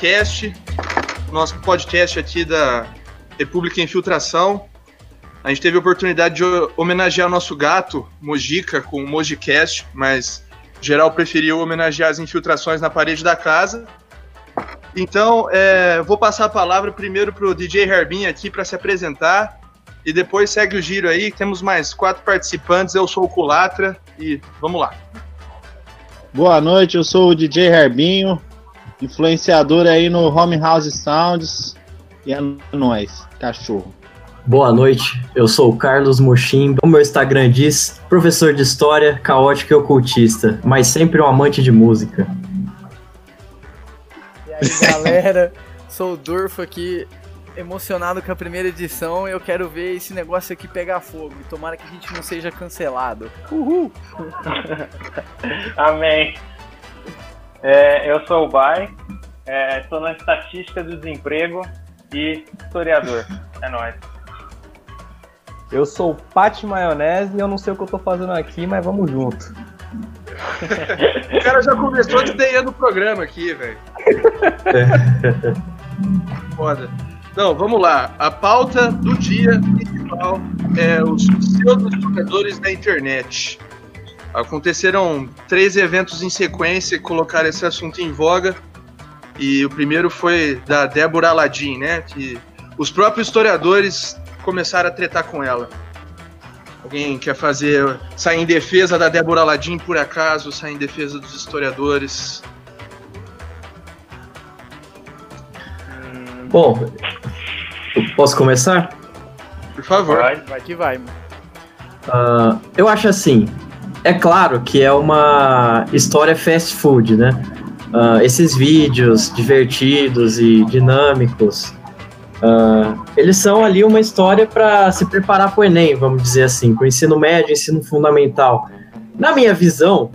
FiltraCast, nosso podcast aqui da República Infiltração. A gente teve a oportunidade de homenagear o nosso gato, Mojica, com o Mojicast, mas geral preferiu homenagear as infiltrações na parede da casa. Então, é, vou passar a palavra primeiro para o DJ Herbin aqui para se apresentar e depois segue o giro aí. Temos mais quatro participantes. Eu sou o Culatra e vamos lá. Boa noite, eu sou o DJ Herbinho, influenciador aí no Home House Sounds. E é nóis, cachorro. Boa noite, eu sou o Carlos Mochim. O meu Instagram diz professor de história, caótico e ocultista, mas sempre um amante de música. E aí, galera, sou o Durfo aqui, emocionado com a primeira edição. Eu quero ver esse negócio aqui pegar fogo. Tomara que a gente não seja cancelado. Uhul! Amém. É, eu sou o Bai, estou é, na estatística do desemprego e historiador. É nóis. Eu sou o Pati Maionese e eu não sei o que eu tô fazendo aqui, mas vamos junto. o cara já começou desdenhando o programa aqui, velho. Foda. Então, vamos lá. A pauta do dia principal é os pseudo-jogadores da internet. Aconteceram três eventos em sequência que colocaram esse assunto em voga. E o primeiro foi da Débora Aladim, né? Que os próprios historiadores começaram a tretar com ela. Alguém quer fazer sair em defesa da Débora Aladim por acaso, sair em defesa dos historiadores? Bom, posso começar? Por favor. Vai, vai que vai. Uh, eu acho assim, é claro que é uma história fast food, né? Uh, esses vídeos divertidos e dinâmicos Uh, eles são ali uma história para se preparar para o Enem, vamos dizer assim, para o ensino médio, ensino fundamental. Na minha visão,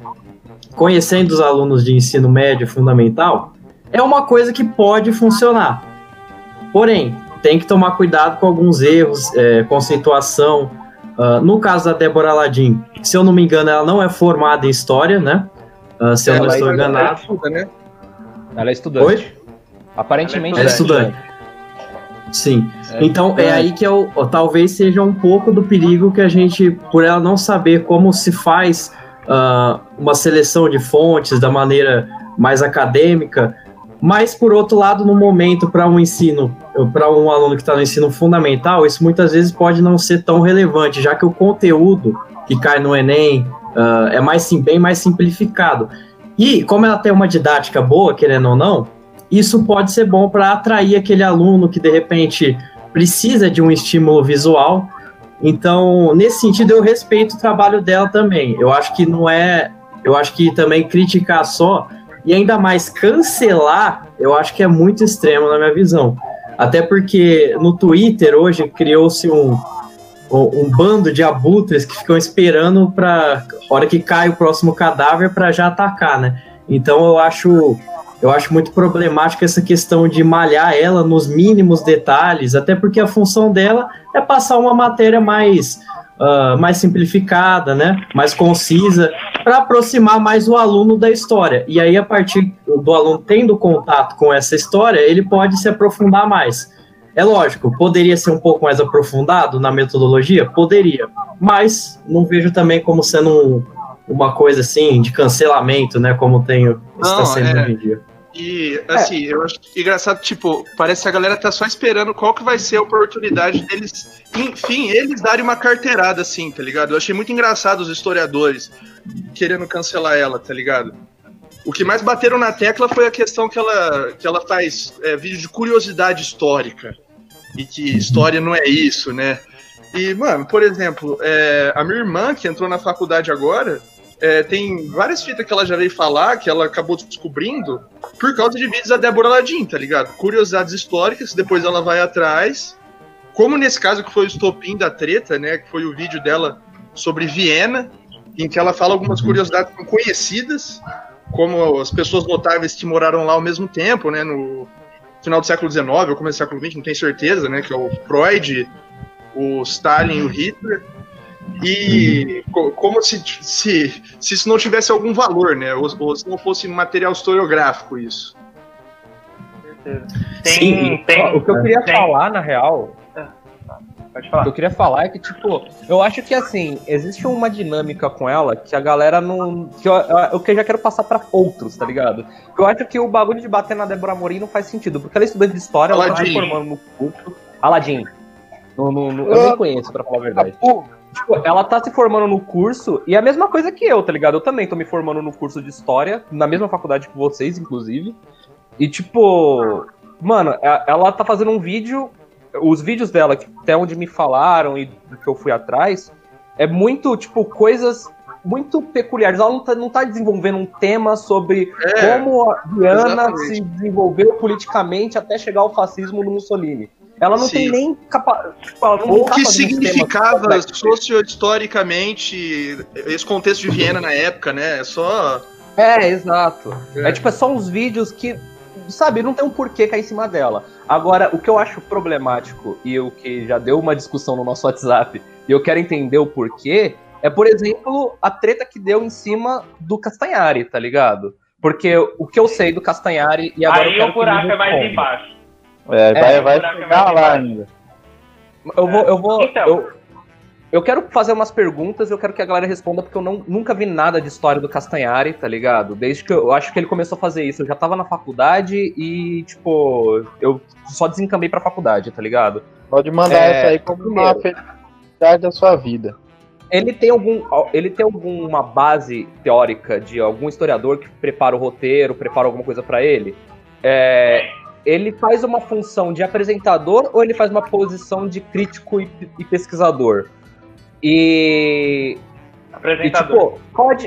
conhecendo os alunos de ensino médio fundamental, é uma coisa que pode funcionar. Porém, tem que tomar cuidado com alguns erros, é, conceituação. Uh, no caso da Débora Aladim, se eu não me engano, ela não é formada em história, né? Uh, se eu não estou enganado. Ela é, estuda, né? ela é estudante. Oi? Aparentemente ela é estudante. estudante. Sim. É, então é, é aí que eu, talvez seja um pouco do perigo que a gente, por ela não saber como se faz uh, uma seleção de fontes da maneira mais acadêmica, mas por outro lado, no momento para um ensino, para um aluno que está no ensino fundamental, isso muitas vezes pode não ser tão relevante, já que o conteúdo que cai no Enem uh, é mais sim, bem mais simplificado. E como ela tem uma didática boa, querendo ou não, isso pode ser bom para atrair aquele aluno que de repente precisa de um estímulo visual. Então, nesse sentido, eu respeito o trabalho dela também. Eu acho que não é. Eu acho que também criticar só e ainda mais cancelar, eu acho que é muito extremo na minha visão. Até porque no Twitter hoje criou-se um, um bando de abutres que ficam esperando para hora que cai o próximo cadáver para já atacar, né? Então eu acho eu acho muito problemática essa questão de malhar ela nos mínimos detalhes, até porque a função dela é passar uma matéria mais, uh, mais simplificada, né? mais concisa, para aproximar mais o aluno da história. E aí, a partir do aluno tendo contato com essa história, ele pode se aprofundar mais. É lógico, poderia ser um pouco mais aprofundado na metodologia? Poderia, mas não vejo também como sendo um, uma coisa assim de cancelamento, né? Como tem está sendo é, hoje em dia. E assim, é. eu acho engraçado, tipo, parece que a galera tá só esperando qual que vai ser a oportunidade deles, enfim, eles darem uma carteirada, assim, tá ligado? Eu achei muito engraçado os historiadores querendo cancelar ela, tá ligado? O que mais bateram na tecla foi a questão que ela, que ela faz é, vídeo de curiosidade histórica. E que história não é isso, né? E, mano, por exemplo, é, a minha irmã, que entrou na faculdade agora, é, tem várias fitas que ela já veio falar, que ela acabou descobrindo, por causa de vídeos da Débora Ladin, tá ligado? Curiosidades históricas, depois ela vai atrás. Como nesse caso que foi o estopim da treta, né? Que foi o vídeo dela sobre Viena, em que ela fala algumas curiosidades conhecidas, como as pessoas notáveis que moraram lá ao mesmo tempo, né? No final do século XIX ou começo do século XX, não tenho certeza, né? Que é o Freud, o Stalin e o Hitler. E co- como se, se, se isso não tivesse algum valor, né? Ou, ou se não fosse material historiográfico isso. certeza. Tem, Sim, tem, o que eu queria tem- falar, na real, Pode o falar. que eu queria falar é que, tipo, eu acho que, assim, existe uma dinâmica com ela que a galera não... que eu, eu, que eu já quero passar pra outros, tá ligado? Eu acho que o bagulho de bater na Débora Morim não faz sentido, porque ela é estudante de história, ela tá se formando no no- no- eu nem conheço, pra falar a verdade. Tipo, ela tá se formando no curso e é a mesma coisa que eu, tá ligado? Eu também tô me formando no curso de história, na mesma faculdade que vocês, inclusive. E tipo, mano, a- ela tá fazendo um vídeo, os vídeos dela, até onde me falaram e do que eu fui atrás, é muito, tipo, coisas muito peculiares. Ela não tá, não tá desenvolvendo um tema sobre É, como a Diana exatamente. se desenvolveu politicamente até chegar ao fascismo no Mussolini. Ela não Sim. tem nem capa... tipo, o tá que significava socio-historicamente esse contexto de Viena na época, né? É só. É, exato. É. É. tipo, é só uns vídeos que, sabe, não tem um porquê cair em cima dela. Agora, o que eu acho problemático e o que já deu uma discussão no nosso WhatsApp e eu quero entender o porquê, é, por exemplo, a treta que deu em cima do Castanhari, tá ligado? Porque o que eu sei do Castanhari e agora eu Aí o buraco é mais responda. embaixo. É, vai, É, vai é chegar mais lá ainda. Eu vou, eu vou, Então. eu, eu quero fazer umas perguntas, eu quero que a galera responda, porque eu não, nunca vi nada de história do Castanhari, tá ligado? Desde que eu, eu acho que ele começou a fazer isso, eu já tava na faculdade e, tipo, eu só desencambei pra faculdade, tá ligado? Pode mandar É, essa aí como uma felicidade da sua vida. Ele tem algum, ele tem alguma base teórica de algum historiador que prepara o roteiro, prepara alguma coisa pra ele? É, ele faz uma função de apresentador ou ele faz uma posição de crítico e, e pesquisador? E E, Apresentador. tipo, qual a,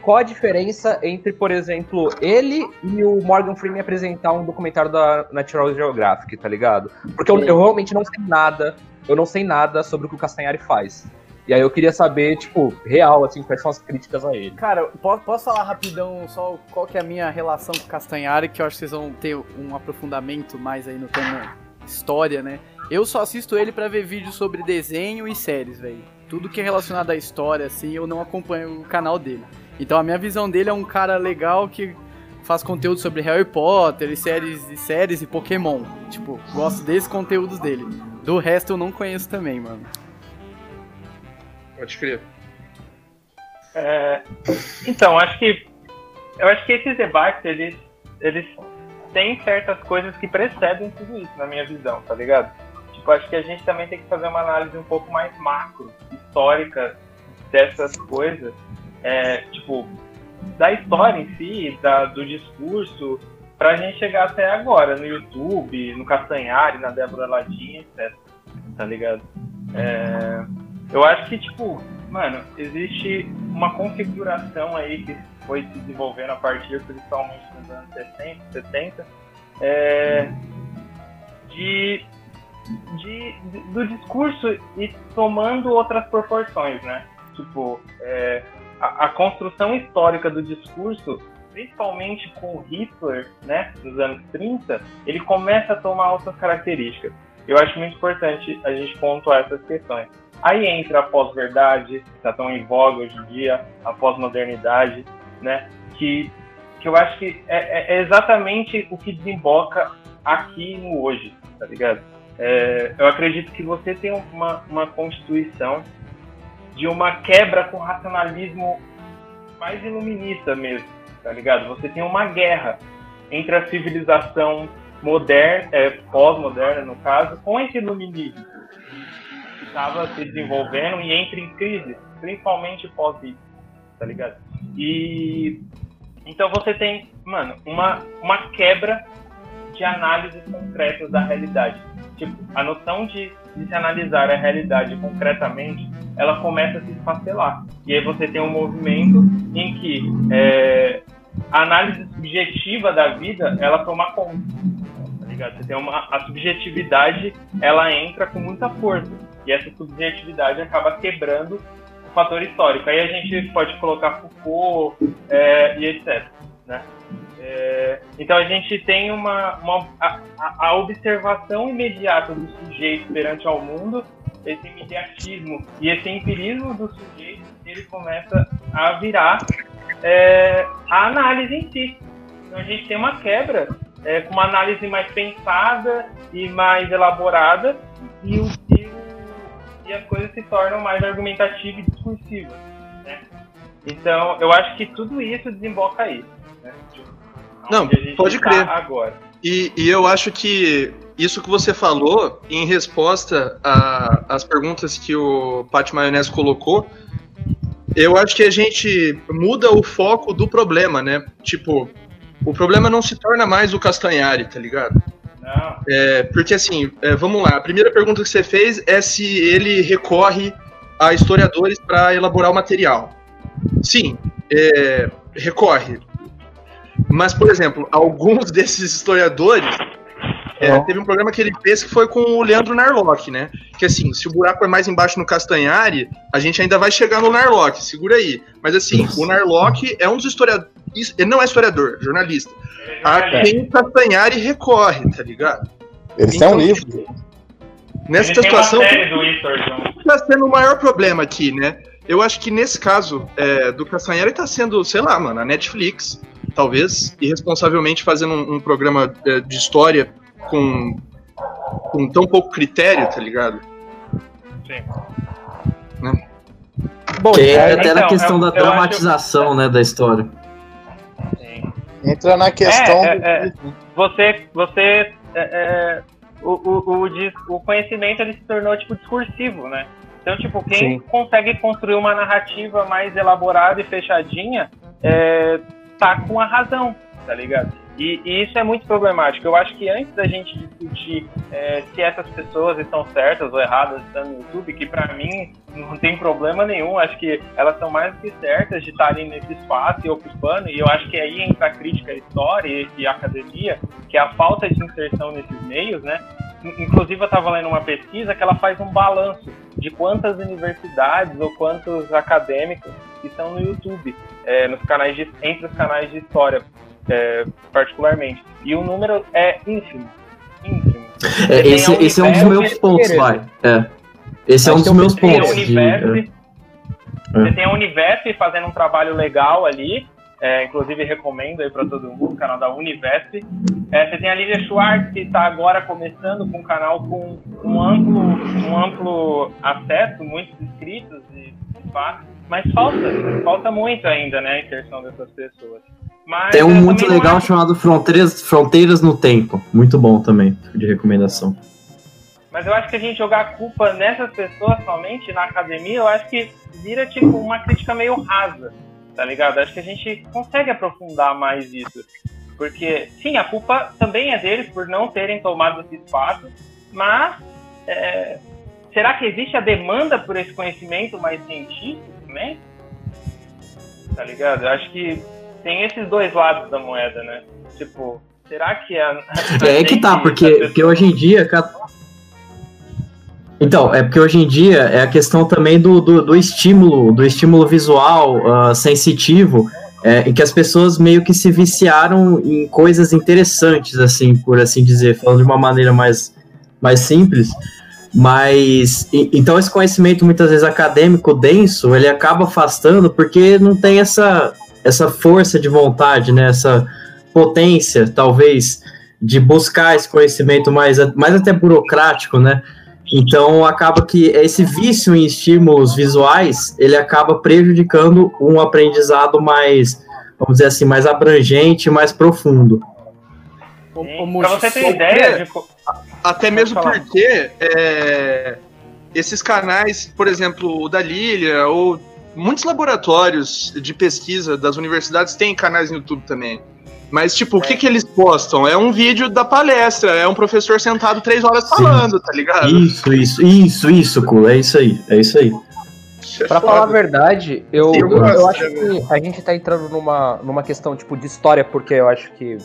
qual a diferença entre, por exemplo, ele e o Morgan Freeman apresentar um documentário da Natural Geographic, tá ligado? Porque eu, eu realmente não sei nada, eu não sei nada sobre o que o Castanhari faz. E aí eu queria saber, tipo, real, assim, quais são as críticas a ele. Cara, po- posso falar rapidão só qual que é a minha relação com o Castanhari, que eu acho que vocês vão ter um aprofundamento mais aí no tema história, né? Eu só assisto ele pra ver vídeos sobre desenho e séries, velho. Tudo que é relacionado à história, assim, eu não acompanho o canal dele. Então a minha visão dele é um cara legal que faz conteúdo sobre Harry Potter e séries e séries e Pokémon. Tipo, gosto desses conteúdos dele. Do resto eu não conheço também, mano. Pode crer. É, então, acho que eu acho que esses debates eles eles têm certas coisas que precedem tudo isso, na minha visão, tá ligado? Tipo, acho que a gente também tem que fazer uma análise um pouco mais macro, histórica dessas coisas, é, tipo, da história em si, da, do discurso, pra gente chegar até agora, no YouTube, no Castanhari, na Débora Ladinha, etc. Tá ligado? É, eu acho que, tipo, mano, existe uma configuração aí que foi se desenvolvendo a partir, principalmente nos anos 60, 70, é, de, de, do discurso e tomando outras proporções, né? Tipo, é, a, a construção histórica do discurso, principalmente com Hitler, né, nos anos 30, ele começa a tomar outras características. Eu acho muito importante a gente pontuar essas questões. Aí entra a pós-verdade, que está tão em voga hoje em dia, a pós-modernidade, né? Que, que eu acho que é, é- é exatamente o que desemboca aqui no hoje, tá ligado? É, eu acredito que você tem uma, uma constituição de uma quebra com o racionalismo mais iluminista mesmo, tá ligado? Você tem uma guerra entre a civilização moderna, é, pós-moderna no caso, com esse iluminismo estava se desenvolvendo e entra em crise, principalmente pós isso, tá ligado? E então você tem, mano, uma, uma quebra de análises concretas da realidade. Tipo, a noção de, de se analisar a realidade concretamente, ela começa a se esfacelar. E aí você tem um movimento em que é, a análise subjetiva da vida, ela toma conta. Tá ligado? Você tem uma, a subjetividade, ela entra com muita força. E essa subjetividade acaba quebrando o fator histórico. Aí a gente pode colocar Foucault é, e etc. Né? É, então a gente tem uma, uma a, a- observação imediata do sujeito perante ao mundo esse imediatismo e esse empirismo do sujeito, ele começa a virar é, a análise em si. Então a gente tem uma quebra é, com uma análise mais pensada e mais elaborada e, o, e, o, e as coisas se tornam mais argumentativas e discursivas. Né? Então eu acho que tudo isso desemboca aí. Né? Não, pode tá crer. Agora. E, e eu acho que isso que você falou, em resposta às perguntas que o Pat Maionese colocou, eu acho que a gente muda o foco do problema, né? Tipo, o problema não se torna mais o Castanhari, tá ligado? É, porque assim, é, vamos lá, a primeira pergunta que você fez é se ele recorre a historiadores para elaborar o material. Sim, é, recorre. Mas, por exemplo, alguns desses historiadores é, teve um programa que ele fez que foi com o Leandro Narlock, né? Que assim, se o buraco é mais embaixo no Castanhari, a gente ainda vai chegar no Narlock, segura aí. Mas assim, Nossa. o Narlock é um dos historiadores. Ele não é historiador, jornalista. A quem o Castanhari recorre, tá ligado? Esse então, é um livro. Tipo, nessa situação. Está sendo o maior problema aqui, né? Eu acho que nesse caso é, do Castanhari está sendo, sei lá, mano, a Netflix, talvez, irresponsavelmente fazendo um, um programa é, de história com, com tão pouco critério, tá ligado? Sim. Né? Bom, que é, até então, na questão eu, da eu dramatização, acho... né, da história. Sim. Entra na questão. É, é, é. você, você, é, é, o, o, o, o, conhecimento ele se tornou tipo discursivo, né? Então, tipo, quem Sim. consegue construir uma narrativa mais elaborada e fechadinha, tá com a razão, tá ligado? E, e, isso é muito problemático. Eu acho que antes da gente discutir é, se essas pessoas estão certas ou erradas no YouTube, que para mim não tem problema nenhum, acho que elas são mais do que certas de estarem nesse espaço e ocupando, e eu acho que aí entra a crítica à história e, e à academia, que é a falta de inserção nesses meios, né? Inclusive, eu estava lendo uma pesquisa que ela faz um balanço de quantas universidades ou quantos acadêmicos estão no YouTube, é, nos canais de, entre os canais de história é, particularmente. E o número é ínfimo. ínfimo. É, esse, esse é um dos meus pontos, vai. É. Esse é um dos meus pontos. De... É. Você tem a Univesp fazendo um trabalho legal ali. É, inclusive recomendo aí para todo mundo o canal da Univesp. É, você tem a Lívia Schwartz que está agora começando com um canal com um amplo, um amplo acesso, muitos inscritos e, e mas falta, falta muito ainda, né, a inserção dessas pessoas. Mas Tem um muito legal acho... chamado Fronteiras, Fronteiras no Tempo. Muito bom também, de recomendação. Mas eu acho que a gente jogar a culpa nessas pessoas somente na academia, eu acho que vira tipo uma crítica meio rasa, tá ligado? Acho que a gente consegue aprofundar mais isso. Porque, sim, a culpa também é deles por não terem tomado esse espaço, mas é, será que existe a demanda por esse conhecimento mais científico também? Tá ligado? Eu acho que tem esses dois lados da moeda, né? Tipo, será que a. É, é que tá, porque, porque hoje em dia. Então, é porque hoje em dia é a questão também do, do, do estímulo, do estímulo visual uh, sensitivo, é, em que as pessoas meio que se viciaram em coisas interessantes, assim, por assim dizer, falando de uma maneira mais, mais simples. Mas e, então esse conhecimento muitas vezes acadêmico denso, ele acaba afastando porque não tem essa essa força de vontade, né, essa potência, talvez, de buscar esse conhecimento mais, mais até burocrático, né? Então acaba que esse vício em estímulos visuais, ele acaba prejudicando um aprendizado mais, vamos dizer assim, mais abrangente, mais profundo. Para você ter ideia de... Até mesmo porque é, esses canais, por exemplo, o da Lilia ou muitos laboratórios de pesquisa das universidades têm canais no YouTube também. Mas, tipo, é. o que, que eles postam? É um vídeo da palestra, é um professor sentado três horas falando, Sim. tá ligado? Isso, isso, isso, isso, Cu, é isso aí, é isso aí. É pra falar a verdade, eu, eu, eu, acho que a gente tá entrando numa, numa questão, tipo, de história, porque eu acho que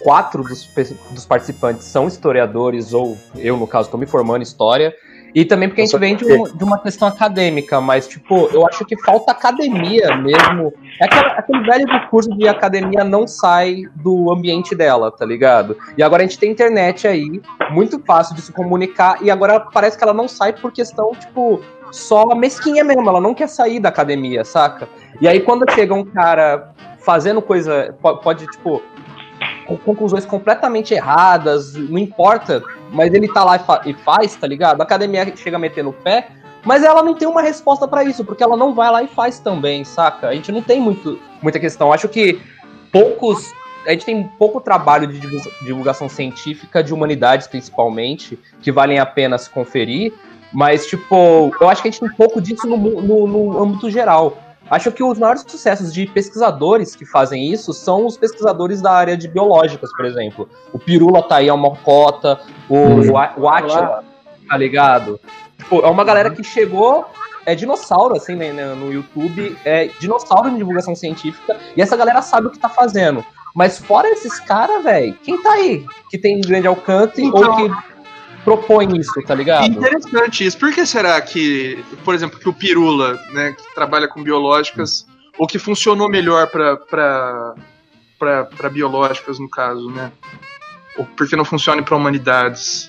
quatro dos, dos participantes são historiadores, ou eu, no caso, tô me formando em história, E também porque a gente vem de, um, de, uma questão acadêmica, mas, tipo, eu acho que falta academia mesmo. É aquele, aquele velho discurso de academia não sai do ambiente dela, tá ligado? E agora a gente tem internet aí, muito fácil de se comunicar, e agora parece que ela não sai por questão, tipo, só mesquinha mesmo, ela não quer sair da academia, saca? E aí quando chega um cara fazendo coisa, pode, tipo, conclusões completamente erradas, não importa, mas ele tá lá e, fa e faz, tá ligado? A academia chega a meter no pé, mas ela não tem uma resposta para isso, porque ela não vai lá e faz também, saca? A gente não tem muito, muita questão. Acho que poucos. A gente tem pouco trabalho de divulgação científica, de humanidades principalmente, que valem a pena se conferir. Mas, tipo, eu acho que a gente tem pouco disso no, no, no âmbito geral. Acho que os maiores sucessos de pesquisadores que fazem isso são os pesquisadores da área de biológicas, por exemplo. O Pirula tá aí, é uma cota, o, hum. o Atila, tá ligado? Tipo, é uma galera que chegou, é dinossauro, assim, né, né, no YouTube, é dinossauro de divulgação científica, e essa galera sabe o que tá fazendo. Mas fora esses caras, velho, quem tá aí? Que tem grande alcance então, ou que propõe isso, tá ligado? Interessante isso. Por que será que, por exemplo, que o Pirula, né, que trabalha com biológicas, ou que funcionou melhor para biológicas, no caso, né? Ou porque não funciona para humanidades?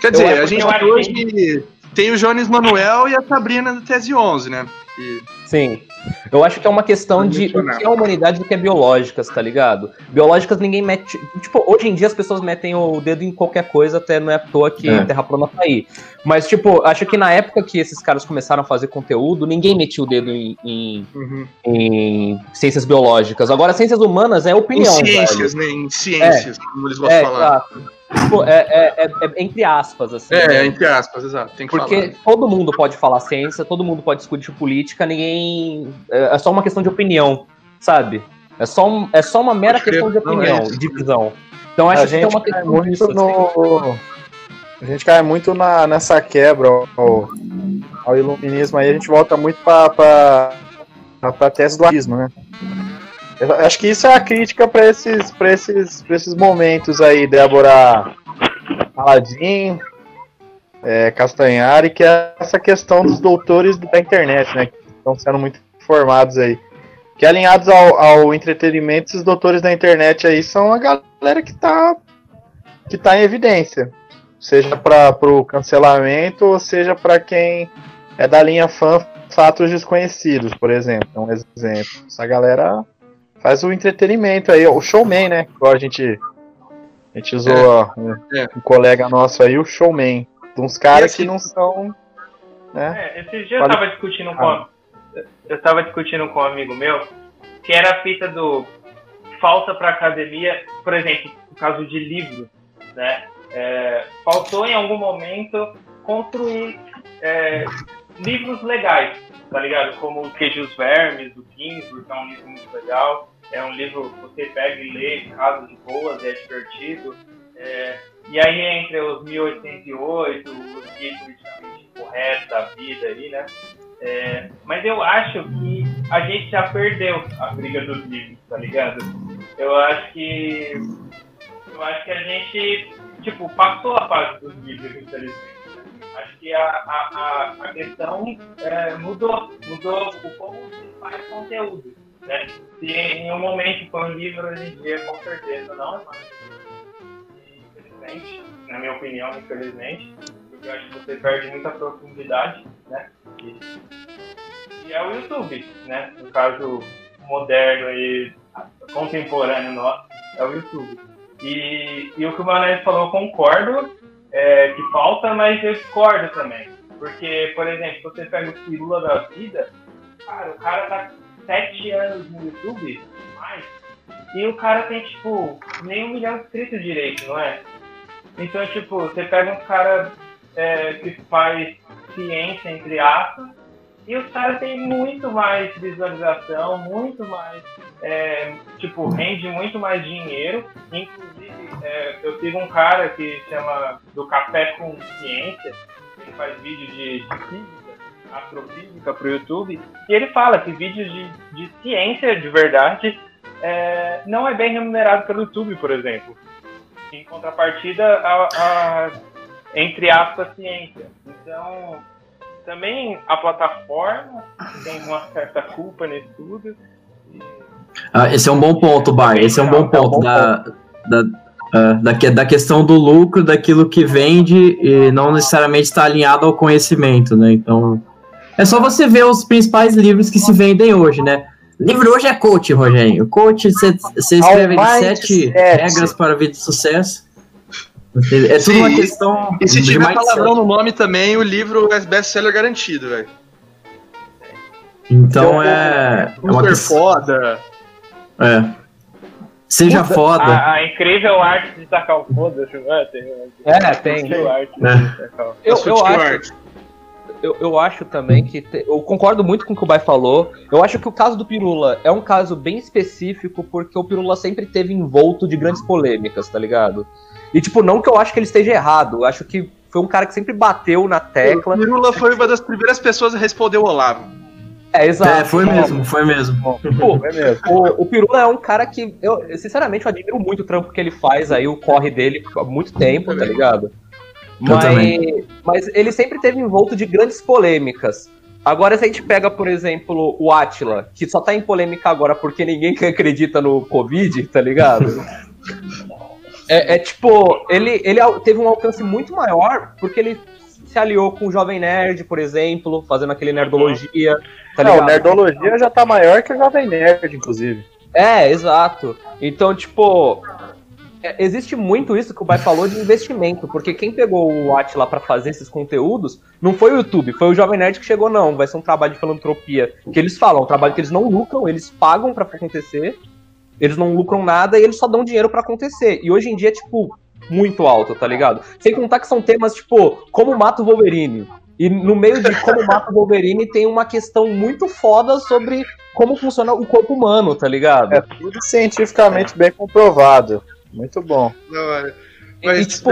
Quer dizer, a gente hoje que... tem o Jones Manuel e a Sabrina do Tese 11, né? E... Sim. Eu acho que é uma questão de o que é humanidade e o que é biológicas, tá ligado? Biológicas ninguém mete. Tipo, hoje em dia as pessoas metem o dedo em qualquer coisa, até não é à toa que é. Terra Plana tá aí. Mas, tipo, acho que na época que esses caras começaram a fazer conteúdo, ninguém metia o dedo em, em, uhum. em ciências biológicas. Agora, ciências humanas é opinião. Em ciências, velho. né? Em ciências, é. como eles vão é, falar. Exato. Tipo, é, é, é, é, entre aspas, assim. É, né? entre aspas, exato. Tem que Porque falar. todo mundo pode falar ciência, todo mundo pode discutir política, ninguém. É, é só uma questão de opinião, sabe? É só, um, é só uma mera questão de opinião, é de visão. Então acho que é uma questão muito disso, no... assim. A gente cai muito na, nessa quebra ao, ao iluminismo aí, a gente volta muito para pra, pra tese do arismo, né? Eu acho que isso é a crítica para esses, esses, esses momentos aí, Débora Aladim, é, Castanhari, que é essa questão dos doutores da internet, né? Que estão sendo muito formados aí. Que alinhados ao, ao entretenimento, esses doutores da internet aí são a galera que tá, que tá em evidência. Seja para o cancelamento, ou seja para quem é da linha fã fatos desconhecidos, por exemplo. É um exemplo. Essa galera faz o entretenimento aí, o showman, né? Igual a gente, a gente usou é, um, é. um, colega nosso aí, o showman. De uns caras que não são. Né? É, esses dias eu tava discutindo com. Ah. Eu tava discutindo com um amigo meu que era a fita do falta para academia, por exemplo, no caso de livro, né? É, faltou em algum momento construir é, livros legais, tá ligado? Como o Queijos Vermes, do Ginsburg, que é um livro muito legal. É um livro que você pega e lê casa de boas, é divertido. É, e aí, entre os 1808, os guias politicamente corretos da vida aí, né? É, mas eu acho que a gente já perdeu a briga dos livros, tá ligado? Eu acho que. Eu acho que a gente, tipo, passou a fase dos livros, infelizmente. Acho que a, a, a, questão é, mudou, mudou o como se faz conteúdo. Né? Se em um momento foi um livro, hoje em dia com certeza não mais. Infelizmente, na minha opinião, infelizmente, porque eu acho que você perde muita profundidade, né? E, e é o YouTube, né? No caso moderno e contemporâneo nosso, é o YouTube. E, e o que o Manés falou, eu concordo, é, que falta, mas eu discordo também. Porque, por exemplo, você pega o Pirula da vida, cara, o cara tá sete anos no YouTube, mais, e o cara tem, tipo, nem um milhão de inscritos direito, não é? Então, tipo, você pega um cara é, que faz ciência, entre aspas, e os caras têm muito mais visualização, muito mais, é, tipo, rende muito mais dinheiro. Inclusive, é, eu sigo um cara que chama do Café com Ciência, ele faz vídeo de, de física, astrofísica pro YouTube, e ele fala que vídeos de, de ciência de verdade é, não é bem remunerado pelo YouTube, por exemplo. Em contrapartida, a, a entre aspas, ciência. Então, também a plataforma tem uma certa culpa nisso tudo. Ah, esse é um bom ponto, Bar. Esse é um bom ponto, da, da, uh, da, da, questão do lucro, daquilo que vende e não necessariamente está alinhado ao conhecimento, né? Então, é só você ver os principais livros que se vendem hoje, né? Livro hoje é coach, Rogério. Coach, você escreve sete regras para a vida de sucesso. É tudo uma questão. E se tiver palavrão no nome também, o livro é best-seller garantido, velho. Então é. é uma questão... foda. É. Seja Puta, foda. A, a, incrível arte de tacar o foda. É, tem. É, tem. Arte é. Eu, eu acho. Eu, eu acho também que. Te, eu concordo muito com o que o Bai falou. Eu acho que o caso do Pirula é um caso bem específico, porque o Pirula sempre teve envolto de grandes polêmicas, tá ligado? E, tipo, não que eu acho que ele esteja errado. Eu acho que foi um cara que sempre bateu na tecla. O Pirula foi uma das primeiras pessoas a responder o Olavo. É, exato. É, foi mesmo, foi mesmo. Pô, é mesmo. O, o Pirula é um cara que, eu, sinceramente, eu admiro muito o trampo que ele faz aí, o corre dele há muito tempo, tá ligado? Mas, mas ele sempre teve envolto de grandes polêmicas. Agora, se a gente pega, por exemplo, o Atila, que só tá em polêmica agora porque ninguém acredita no Covid, tá ligado? é, é, tipo, ele, ele teve um alcance muito maior porque ele se aliou com o Jovem Nerd, por exemplo, fazendo aquele Nerdologia. Tá Não, Nerdologia já tá maior que o Jovem Nerd, inclusive. É, exato. Então, tipo, é, existe muito isso que o Bai falou de investimento, porque quem pegou o Atila para fazer esses conteúdos não foi o YouTube, foi o Jovem Nerd que chegou, não. Vai ser um trabalho de filantropia. Que eles falam, um trabalho que eles não lucram, eles pagam para acontecer, eles não lucram nada e eles só dão dinheiro para acontecer. E hoje em dia, tipo, muito alto, tá ligado? Sem contar que são temas tipo, como mata o Wolverine. E no meio de como mata o Wolverine tem uma questão muito foda sobre como funciona o corpo humano, tá ligado? É tudo cientificamente bem comprovado. Muito bom. É. Mas, e, tipo,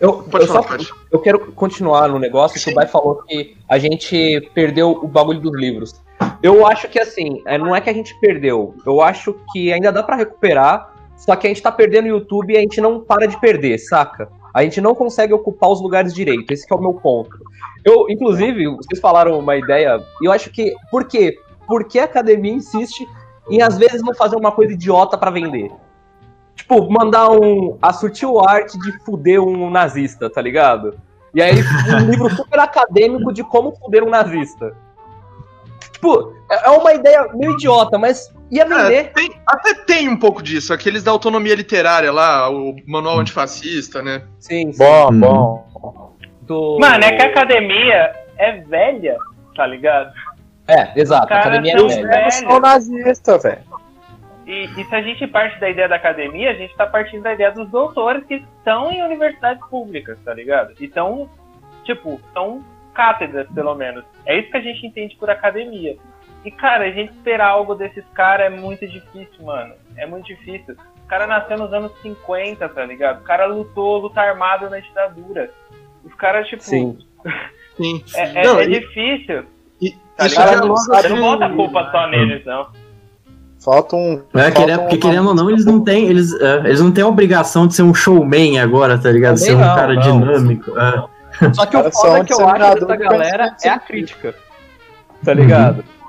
eu, eu, só, eu quero continuar no negócio Sim. que o Bai falou que a gente perdeu o bagulho dos livros. Eu acho que assim, é, não é que a gente perdeu. Eu acho que ainda dá para recuperar, só que a gente tá perdendo o YouTube e a gente não para de perder, saca? A gente não consegue ocupar os lugares direito. Esse é o meu ponto. Eu, inclusive, vocês falaram uma ideia, e eu acho que. Por quê? Porque a academia insiste em, às vezes, não fazer uma coisa idiota para vender. Tipo, mandar um. a sutil arte de fuder um nazista, tá ligado? E aí, um livro super acadêmico de como fuder um nazista. Tipo, é, é uma ideia meio idiota, mas ia é, vender. É, tem, até tem um pouco disso, aqueles da autonomia literária lá, o manual hum. antifascista, né? Sim, sim. Bom, hum. bom. Do... Mano, é que a academia é velha, tá ligado? É, exato. A academia é velha. Eu sou nazista, velho. E, e, se a gente parte da ideia da academia, a gente tá partindo da ideia dos doutores que estão em universidades públicas, tá ligado? Então, tipo, são cátedras, pelo menos. É isso que a gente entende por academia. E, cara, a gente esperar algo desses caras é muito difícil, mano. É muito difícil. O cara nasceu nos anos 50, tá ligado? O cara lutou, luta armada na ditadura. Os caras, tipo. Sim. Sim. É, é, não, é e, difícil. E, tá ligado? Você não bota a culpa só neles, não. Falta um. É, porque querendo ou não, eles não têm. Eles, uh, eles não têm a obrigação de ser um showman agora, tá ligado? Também ser um não, cara não. dinâmico. Uh. Só que o foda que eu acho dessa galera é a crítica. Tá ligado? Uhum.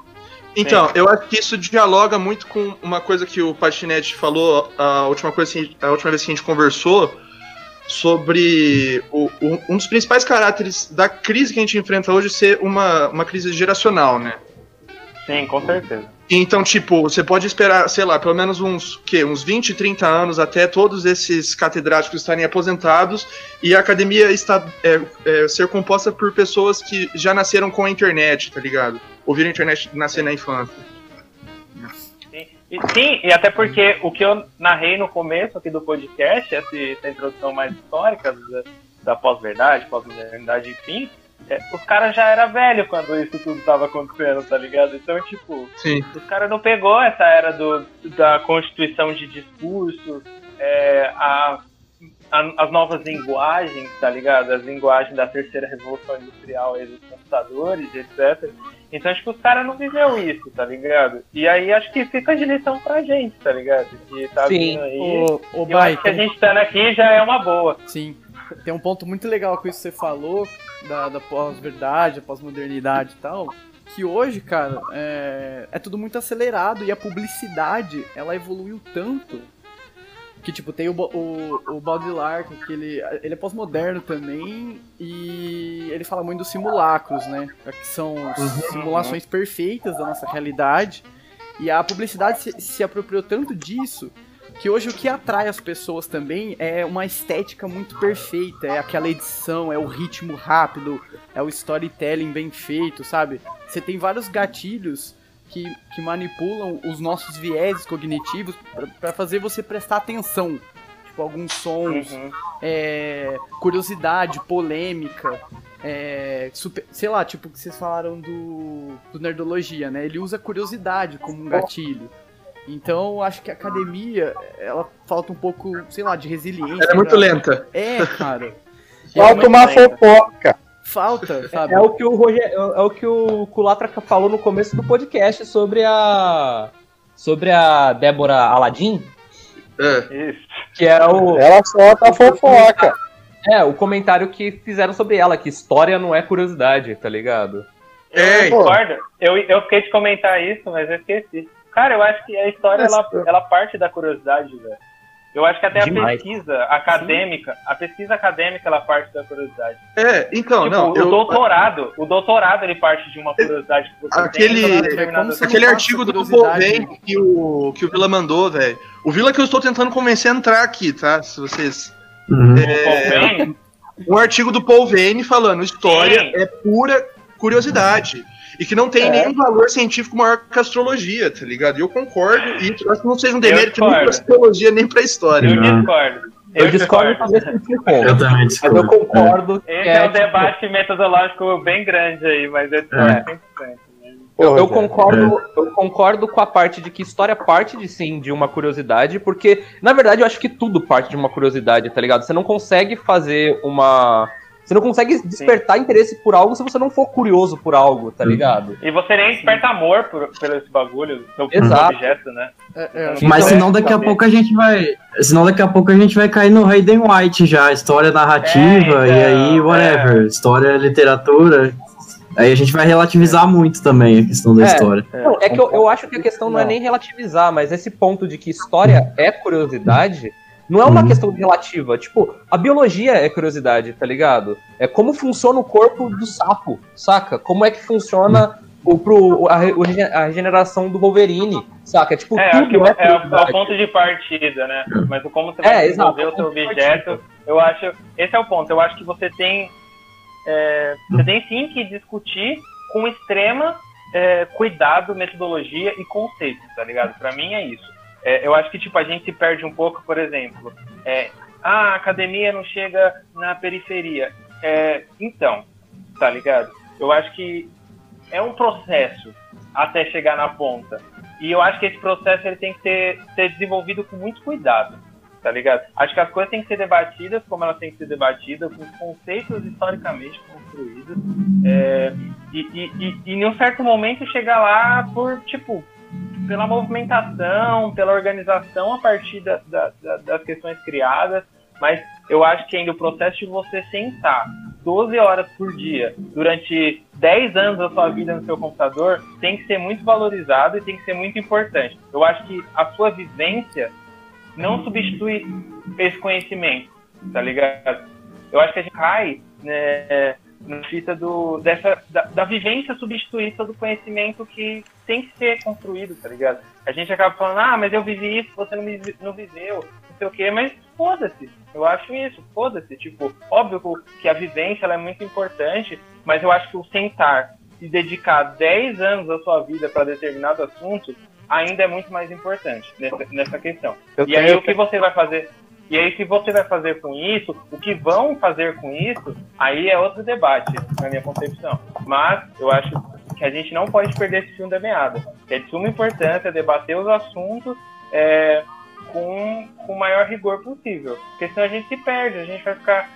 Então, eu acho que isso dialoga muito com uma coisa que o Patinete falou a última, coisa, a última vez que a gente conversou sobre o, o, um dos principais caracteres da crise que a gente enfrenta hoje ser uma, uma crise geracional, né? Sim, com certeza. Então, tipo, você pode esperar, sei lá, pelo menos uns, que, uns 20, 30 anos até todos esses catedráticos estarem aposentados e a academia está é, é, ser composta por pessoas que já nasceram com a internet, tá ligado? Ouviram a internet nascer na infância. Sim e, sim, e até porque o que eu narrei no começo aqui do podcast, essa, essa introdução mais histórica da, da pós-verdade, pós-modernidade, enfim, é, os caras já era velho quando isso tudo tava acontecendo, tá ligado? Então, tipo, Sim. os caras não pegou essa era do, da constituição de discurso, é, a, a, as novas linguagens, tá ligado? As linguagens da terceira revolução industrial aí dos computadores, etc. Então acho que os caras não viveu isso, tá ligado? E aí acho que fica de lição pra gente, tá ligado? Que tá Sim. vindo aí. O, o eu acho que a gente estando aqui já é uma boa. Sim. tem um ponto muito legal com isso que você falou, da, da pós-verdade, pós-modernidade e tal, que hoje, cara, é, é tudo muito acelerado e a publicidade, ela evoluiu tanto que, tipo, tem o, o, o Baudrillard, que ele, ele é pós-moderno também, e ele fala muito dos simulacros, né? Que são uhum. simulações perfeitas da nossa realidade. E a publicidade se, se apropriou tanto disso que hoje o que atrai as pessoas também é uma estética muito perfeita, é aquela edição, é o ritmo rápido, é o storytelling bem feito, sabe? Você tem vários gatilhos que, que manipulam os nossos vieses cognitivos para fazer você prestar atenção. Tipo, alguns sons, uhum. é, curiosidade, polêmica. É, super, sei lá, tipo que vocês falaram do, do Nerdologia, né? Ele usa curiosidade como um gatilho. Então, acho que a academia, ela falta um pouco, sei lá, de resiliência. Ela é muito lenta. É, cara. Falta uma fofoca. Falta, sabe? É, é, o que o Roger, é, é o que o Culatra falou no começo do podcast sobre a sobre a Débora Aladdin. É. Isso. Que é o Ela solta fofoca. É, o comentário que fizeram sobre ela, que história não é curiosidade, tá ligado? É, eu concordo. Eu, eu fiquei de comentar isso, mas eu esqueci. Cara, eu acho que a história, ela, ela parte da curiosidade, velho. Eu acho que até Demais. a pesquisa acadêmica, Sim. a pesquisa acadêmica ela parte da curiosidade. É, então, tipo, não. O eu... doutorado, o doutorado ele parte de uma curiosidade que você aquele, tem. Aquele artigo do Bovem que o, que o Vila mandou, velho. O Vila que eu estou tentando convencer a entrar aqui, tá? Se vocês. Uhum. É, um artigo do Paul Vane falando história Sim. é pura curiosidade e que não tem é. nenhum valor científico maior que a astrologia, tá ligado? E eu concordo, e acho que não seja um demérito nem pra astrologia nem pra história. Eu não. discordo. Eu, eu discordo Eu também discordo. Mas eu concordo. Esse é, é um tipo... debate metodológico bem grande aí, mas eu discordo é. 100%. Eu, eu, concordo, é. eu concordo com a parte de que história parte de sim de uma curiosidade, porque na verdade eu acho que tudo parte de uma curiosidade, tá ligado? Você não consegue fazer uma você não consegue despertar Sim. interesse por algo se você não for curioso por algo, tá ligado? E você nem desperta amor por, por esse bagulho, pelo Exato. objeto, né? É, é. Mas senão daqui a pouco a gente vai. Senão daqui a pouco a gente vai cair no Hayden White já, história narrativa, é, então, e aí whatever. É. História, literatura. Aí a gente vai relativizar muito também a questão da é, história. É, não, é que eu, eu acho que a questão não. não é nem relativizar, mas esse ponto de que história é curiosidade não é uma uhum. questão relativa. Tipo, a biologia é curiosidade, tá ligado? É como funciona o corpo do sapo, saca? Como é que funciona o, pro, a, a regeneração do Wolverine, saca? Tipo, é, tudo é, é, é, o ponto de partida, né? Mas como você vai é, desenvolver o seu objeto, eu acho. Esse é o ponto. Eu acho que você tem. É, você tem sim que discutir com extrema é, cuidado, metodologia e conceito, tá ligado? Para mim é isso. É, eu acho que tipo a gente se perde um pouco, por exemplo, é, ah, a academia não chega na periferia. É, então, tá ligado? Eu acho que é um processo até chegar na ponta. E eu acho que esse processo ele tem que ser, ser desenvolvido com muito cuidado, tá ligado? Acho que as coisas têm que ser debatidas como elas têm que ser debatidas, com conceitos historicamente construídos. É, e, e, e, e em um certo momento chegar lá por, tipo, pela movimentação, pela organização a partir da, da, da, das questões criadas, mas eu acho que ainda o processo de você sentar 12 horas por dia durante 10 anos da sua vida no seu computador tem que ser muito valorizado e tem que ser muito importante. Eu acho que a sua vivência não substitui esse conhecimento, tá ligado? Eu acho que a gente cai né, na fita do, dessa, da, da vivência substituída do conhecimento que tem que ser construído, tá ligado? A gente acaba falando, ah, mas eu vivi isso, você não, me, não viveu, não sei o quê, mas foda-se. Eu acho isso, foda-se. Tipo, óbvio que a vivência é muito importante, mas eu acho que o sentar e dedicar 10 anos da sua vida para determinado assunto ainda é muito mais importante nessa, nessa questão. Eu e aí o que você vai fazer? E aí, que você vai fazer com isso, o que vão fazer com isso, aí é outro debate, na minha concepção. Mas eu acho que a gente não pode perder esse fio da meada. É de suma importância debater os assuntos é, com, com o maior rigor possível. Porque senão a gente se perde, a gente vai ficar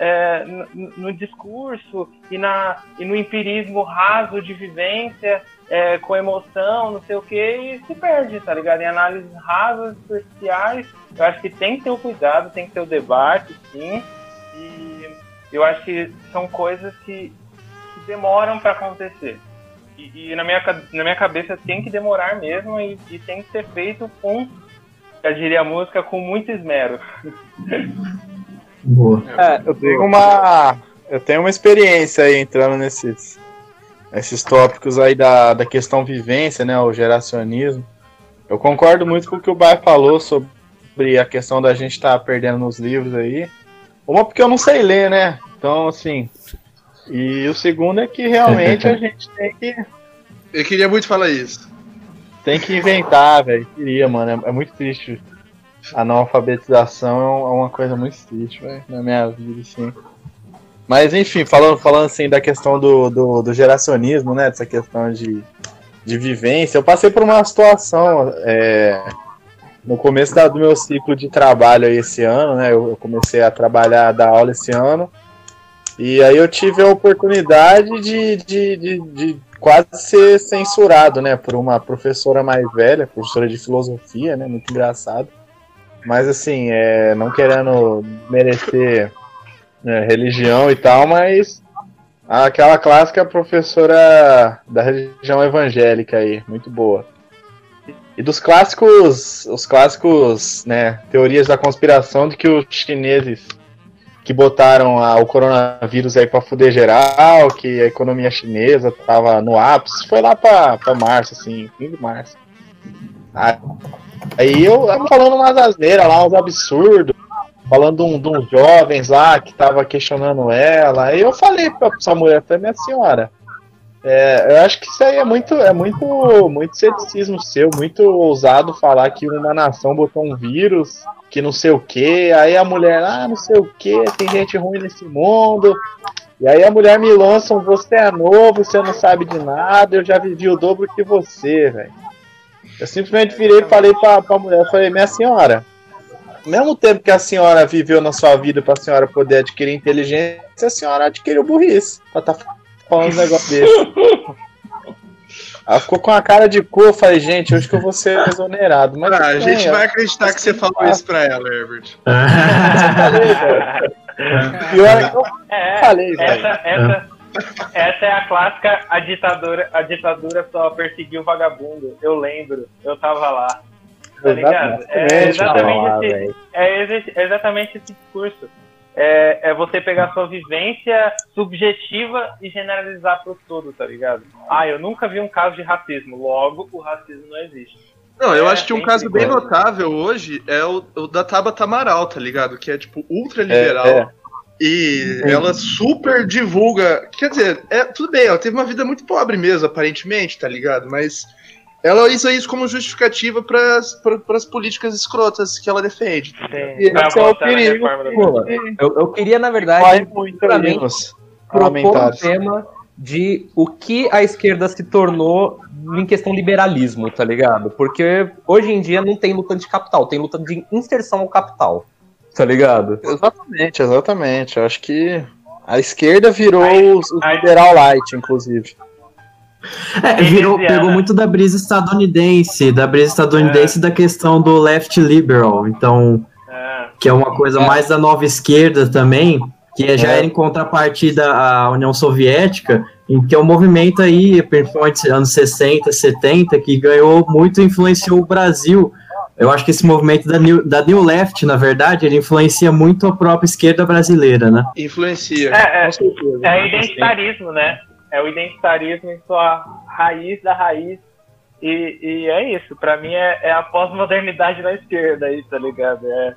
é, no, no, discurso e, na, e no empirismo raso de vivência, é, com emoção, não sei o que, e se perde, tá ligado? Em análises rasas, superficiais. Eu acho que tem que ter o cuidado, tem que ter o debate, sim. E eu acho que são coisas que, que demoram para acontecer. E, e, na, minha, na minha cabeça tem que demorar mesmo e, e tem que ser feito com, eu diria a música, com muito esmero. Boa. É, eu tenho uma. Eu tenho uma experiência aí entrando nesses, nesses tópicos aí da, da questão vivência, né? O geracionismo. Eu concordo muito com o que o Bai falou sobre a questão da gente estar tá perdendo nos livros aí. Uma porque eu não sei ler, né? Então, assim. E o segundo é que realmente a gente tem que. Eu queria muito falar isso. Tem que inventar, velho. Queria, mano. É, é muito triste a não alfabetização é uma coisa muito triste, véio, na minha vida, assim. Mas enfim, falando, falando assim da questão do, do, do geracionismo, né? Dessa questão de, de vivência, eu passei por uma situação é, no começo da, do meu ciclo de trabalho aí esse ano, né? Eu, eu comecei a trabalhar da aula esse ano. E aí eu tive a oportunidade de, de, de, de, quase ser censurado, né? Por uma professora mais velha, professora de filosofia, né? Muito engraçado. Mas assim, é, não querendo merecer é, religião e tal, mas aquela clássica professora da religião evangélica aí, muito boa. E dos clássicos, os clássicos, né, teorias da conspiração de que os chineses que botaram a, o coronavírus aí para fuder geral, que a economia chinesa tava no ápice, foi lá para março, assim, fim de março. Aí eu tava falando umas asneiras lá, uns absurdos, falando de, um, uns jovens lá que tava questionando ela. Aí eu falei pra essa mulher, falei, minha senhora, é, eu acho que isso aí é muito, é muito, muito ceticismo seu, muito ousado falar que uma nação botou um vírus, que não sei o que, aí a mulher, ah, não sei o que, tem gente ruim nesse mundo. E aí a mulher me lança um você é novo, você não sabe de nada, eu já vivi o dobro que você, velho. Eu simplesmente virei e falei pra, pra mulher, falei, minha senhora, mesmo tempo que a senhora viveu na sua vida para a senhora poder adquirir inteligência, a senhora adquiriu burrice. Pra tá falando um negócio desse. Ela ficou com a cara de cu, eu falei, gente, hoje que eu vou ser exonerado. Mas ah, a gente vai acreditar que você falou isso pra ela, Herbert. Pior que eu falei, velho. Essa, essa, essa é a clássica a ditadura, a ditadura só perseguiu o vagabundo. Eu lembro, eu tava lá. Tá ligado? É exatamente, esse, é exatamente esse discurso. É, é, você pegar sua vivência subjetiva e generalizar pro todo, tá ligado? Ah, eu nunca vi um caso de racismo, logo o racismo não existe. Não, eu é, acho que um caso bem notável hoje é o, o da Tabata Amaral, tá ligado? Que é tipo ultra liberal. É. E ela super divulga. Quer dizer, é, tudo bem, ela teve uma vida muito pobre mesmo, aparentemente, tá ligado? Mas ela usa isso como justificativa para as políticas escrotas que ela defende. E esse é o perigo. Eu, eu queria, na verdade, propor um tema de o que a esquerda se tornou em questão liberalismo, tá ligado? Porque hoje em dia não tem luta de capital, tem luta de inserção ao capital. Tá ligado? Exatamente, exatamente. Eu acho que a esquerda virou o liberal light, inclusive. É, virou, pegou muito da brisa estadunidense, da brisa estadunidense é. da questão do left liberal, então, é. que é uma coisa mais da nova esquerda também, que já é. era em contrapartida à União Soviética, em que é um movimento aí, principalmente anos 60, 70, que ganhou muito, influenciou o Brasil eu acho que esse movimento da New, da New Left, na verdade, ele influencia muito a própria esquerda brasileira, né? Influencia. É, é, é identitarismo, né? É o identitarismo em sua raiz da raiz. E, e é isso. Para mim é, é a pós-modernidade da esquerda aí, tá ligado? É,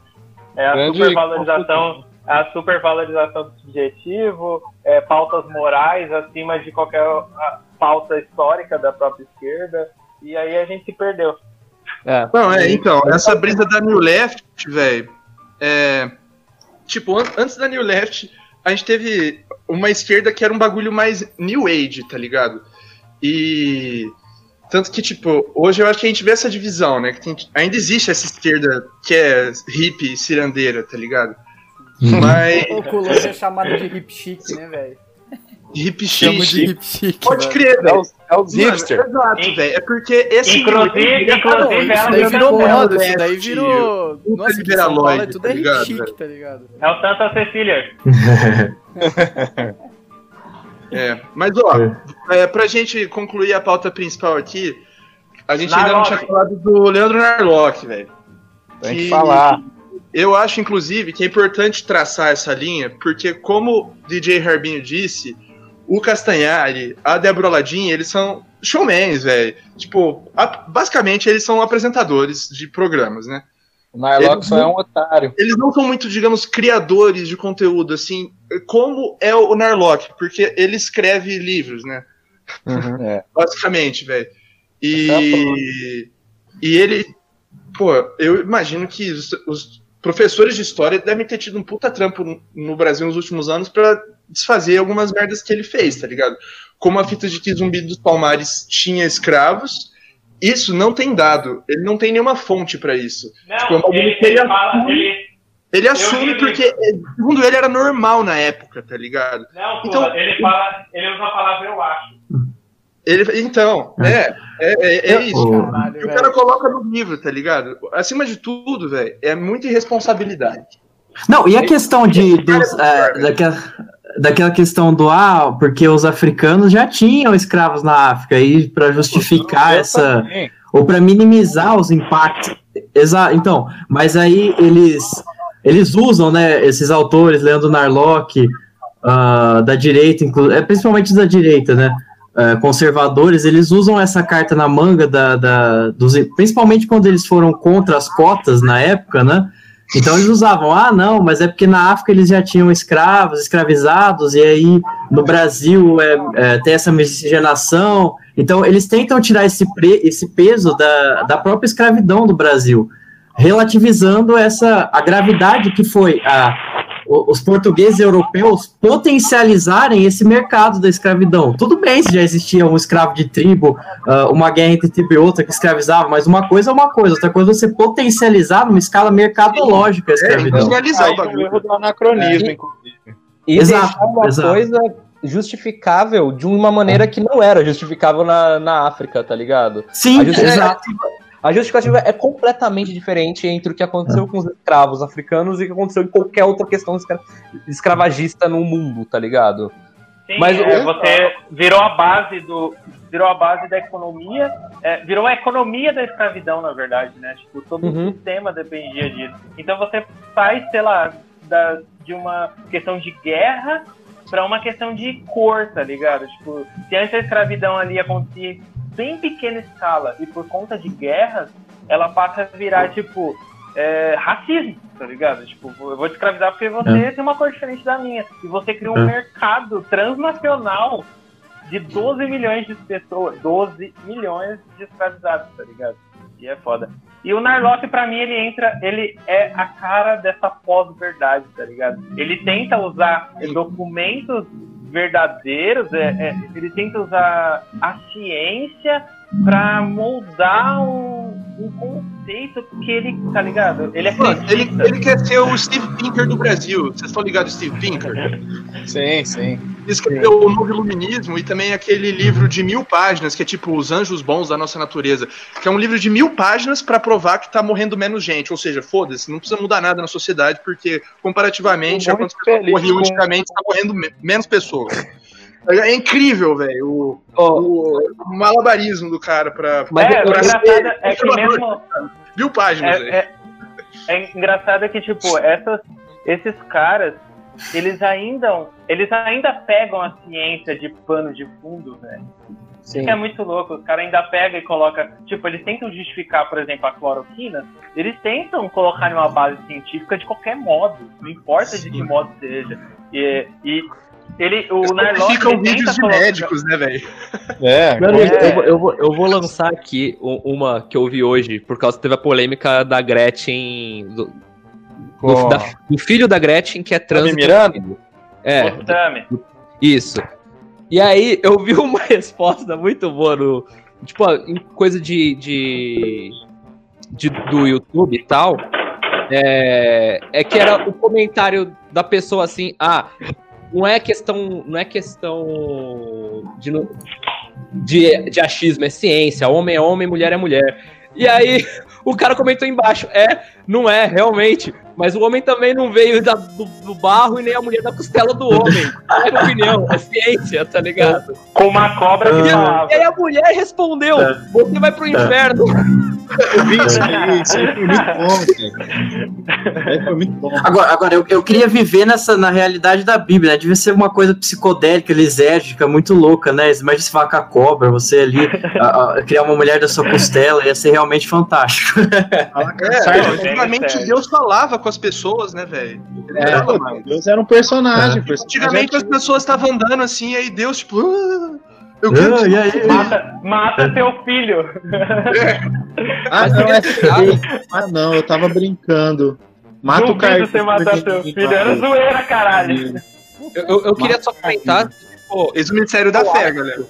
é a supervalorização, a supervalorização do subjetivo, é, pautas morais acima de qualquer pauta histórica da própria esquerda. E aí a gente se perdeu. É. Não, é, então, essa brisa da New Left, velho, é. Tipo, an antes da New Left, a gente teve uma esquerda que era um bagulho mais New Age, tá ligado? E. Tanto que, tipo, hoje eu acho que a gente vê essa divisão, né? Que tem, ainda existe essa esquerda que é hippie, cirandeira, tá ligado? Uhum. Mas. O Colônia é chamado de hip chic, né, velho? Hip chic. de hip chic. Pode crer, velho. É, É os Mano, hipster. Exato, velho. É porque esse Inclusive, livro- inclusive ela daí virou moda, isso daí virou. Nossa, que São Paulo é tudo tá é ligado, chique, tá ligado? É o Santa Cecília. É, mas ó, é, pra gente concluir a pauta principal aqui, a gente ainda não Narlock. tinha falado do Leandro Narlock, velho. Tem que falar. Eu acho, inclusive, que é importante traçar essa linha, porque como o DJ Harbinho disse, o Castanhari, a Débora Ladin, eles são showmans, velho. Tipo, a- basicamente eles são apresentadores de programas, né? O Narlock só é um otário. Eles não são muito, digamos, criadores de conteúdo, assim, como é o Narlock, porque ele escreve livros, né? É. Basicamente, velho. E, e ele, pô, eu imagino que os, os professores de história devem ter tido um puta trampo no- Brasil nos últimos anos pra desfazer algumas merdas que ele fez, tá ligado? Como a fita de que Zumbi dos Palmares tinha escravos, isso não tem dado. Ele não tem nenhuma fonte pra isso. Tipo, Não, ele, ele fala. Ele, Ele assume porque, eh, segundo ele, era normal na época, tá ligado? não, Então- ele fala. Ele usa a palavra eu acho. Ele, então, é, é, é, é isso. O- Caralho, o cara coloca no livro, tá ligado? Acima de tudo, velho, é muita irresponsabilidade. Não, e a questão de dos, é, daquela, daquela questão do ah, porque os africanos já tinham escravos na África e para justificar essa Também. ou para minimizar os impactos. Exa então, mas aí eles eles usam, né, esses autores, Leandro Narlock, ah, da direita, inclu- é, principalmente da direita, né, ah, conservadores, eles usam essa carta na manga da, da- dos, principalmente quando eles foram contra as cotas na época, né, então eles usavam, ah, não, mas é porque na África eles já tinham escravos, escravizados, e aí no Brasil é, é, tem essa miscigenação. Então eles tentam tirar esse, pre- esse peso da, da própria escravidão do Brasil, relativizando essa a gravidade que foi a, os portugueses europeus potencializarem esse mercado da escravidão. Tudo bem se já existia um escravo de tribo, ah, uma guerra entre tribo e outra que escravizava, mas uma coisa é uma coisa, outra coisa é você potencializar numa escala mercadológica a É, escravidão. industrializar o é o bagulho. erro do anacronismo, É. inclusive. E Exato, deixar uma exato. coisa justificável de uma maneira que não era justificável na, na África, tá ligado? Sim, A justificativa, exato. A justificativa é completamente diferente entre o que aconteceu com os escravos africanos e o que aconteceu em qualquer outra questão escra- escravagista no mundo, tá ligado? Sim, Mas é, você virou a base do. Virou a base da economia. é, virou a economia da escravidão, na verdade, né? Tipo, todo Uhum. o sistema dependia disso. Então você sai, sei lá, da, de uma questão de guerra para uma questão de cor, tá ligado? Tipo, se antes a escravidão ali acontecia bem pequena escala e por conta de guerras, ela passa a virar, tipo, é, racismo, tá ligado? Tipo, eu vou te escravizar porque você tem uma cor diferente da minha. E você cria um É. mercado transnacional de 12 milhões de pessoas, 12 milhões de escravizados, tá ligado? E é foda. E o Narlock, pra mim, ele entra, ele é a cara dessa pós-verdade, tá ligado? Ele tenta usar documentos verdadeiros, é, é, ele tenta usar a ciência pra moldar um, um conceito que ele, tá ligado? Ele Mano, ele, ele quer ser o Steve Pinker do Brasil. Vocês estão ligados, Steve Pinker? Sim, sim. Ele escreveu o Novo Iluminismo e também aquele livro de mil páginas, que é tipo Os Anjos Bons da Nossa Natureza, que é um livro de mil páginas pra provar que tá morrendo menos gente. Ou seja, foda-se, não precisa mudar nada na sociedade, porque comparativamente a quantas pessoas morriam com- antigamente, tá morrendo me- menos pessoas. É incrível, velho, o, o, o malabarismo do cara pra. Mas é, eu- engraçado é que mesmo. Mil páginas, velho. É, é, é engraçado que, tipo, essas, esses caras, eles ainda, eles ainda pegam a ciência de pano de fundo, velho. Sim. Isso é muito louco. Os caras ainda pegam e colocam. Tipo, eles tentam justificar, por exemplo, a cloroquina. Eles tentam colocar em uma base científica de qualquer modo. Não importa de que modo seja. E, e ele, o Narlock. Ficam tenta vídeos de médicos, né, velho? É, amigo, É. eu, vou- eu vou, eu vou lançar aqui uma que eu vi hoje, por causa que teve a polêmica da Gretchen. Do, do- da- do filho da Gretchen que é trans. Tami Miranda? É, O Tami. isso. E aí eu vi uma resposta muito boa no. Tipo, em coisa de. de, de- do YouTube e tal. É, é que era o comentário da pessoa assim, ah, não é questão. Não é questão de. de, de achismo é ciência, homem é homem, mulher é mulher. E aí o cara comentou embaixo, é, não é, realmente. Mas o homem também não veio da, do, do, barro e nem a mulher da costela do homem. É minha opinião, é ciência, tá ligado? Com uma cobra que falava. E aí a mulher respondeu: é. Você vai pro inferno. Eu vi isso aí, isso aí foi muito bom, cara. Foi muito bom. Agora, agora eu, eu queria viver nessa, na realidade da Bíblia, né? Devia ser uma coisa psicodélica, lisérgica, muito louca, né? Imagina se falar com a cobra, você ali, a, a, criar uma mulher da sua costela, ia ser realmente fantástico. É, antigamente Deus falava com as pessoas, né, velho? É, Deus era um personagem. É. Antigamente as pessoas estavam andando assim, aí Deus, tipo. Ah, eu quero ah, e aí? Mata, mata teu filho. É. Ah, não, é ah, não, eu tava brincando. Mata o cara. você matar teu filho, era zoeira, caralho. Eu, eu, eu queria só comentar. Pô, Esse é o mistério da fé, galera.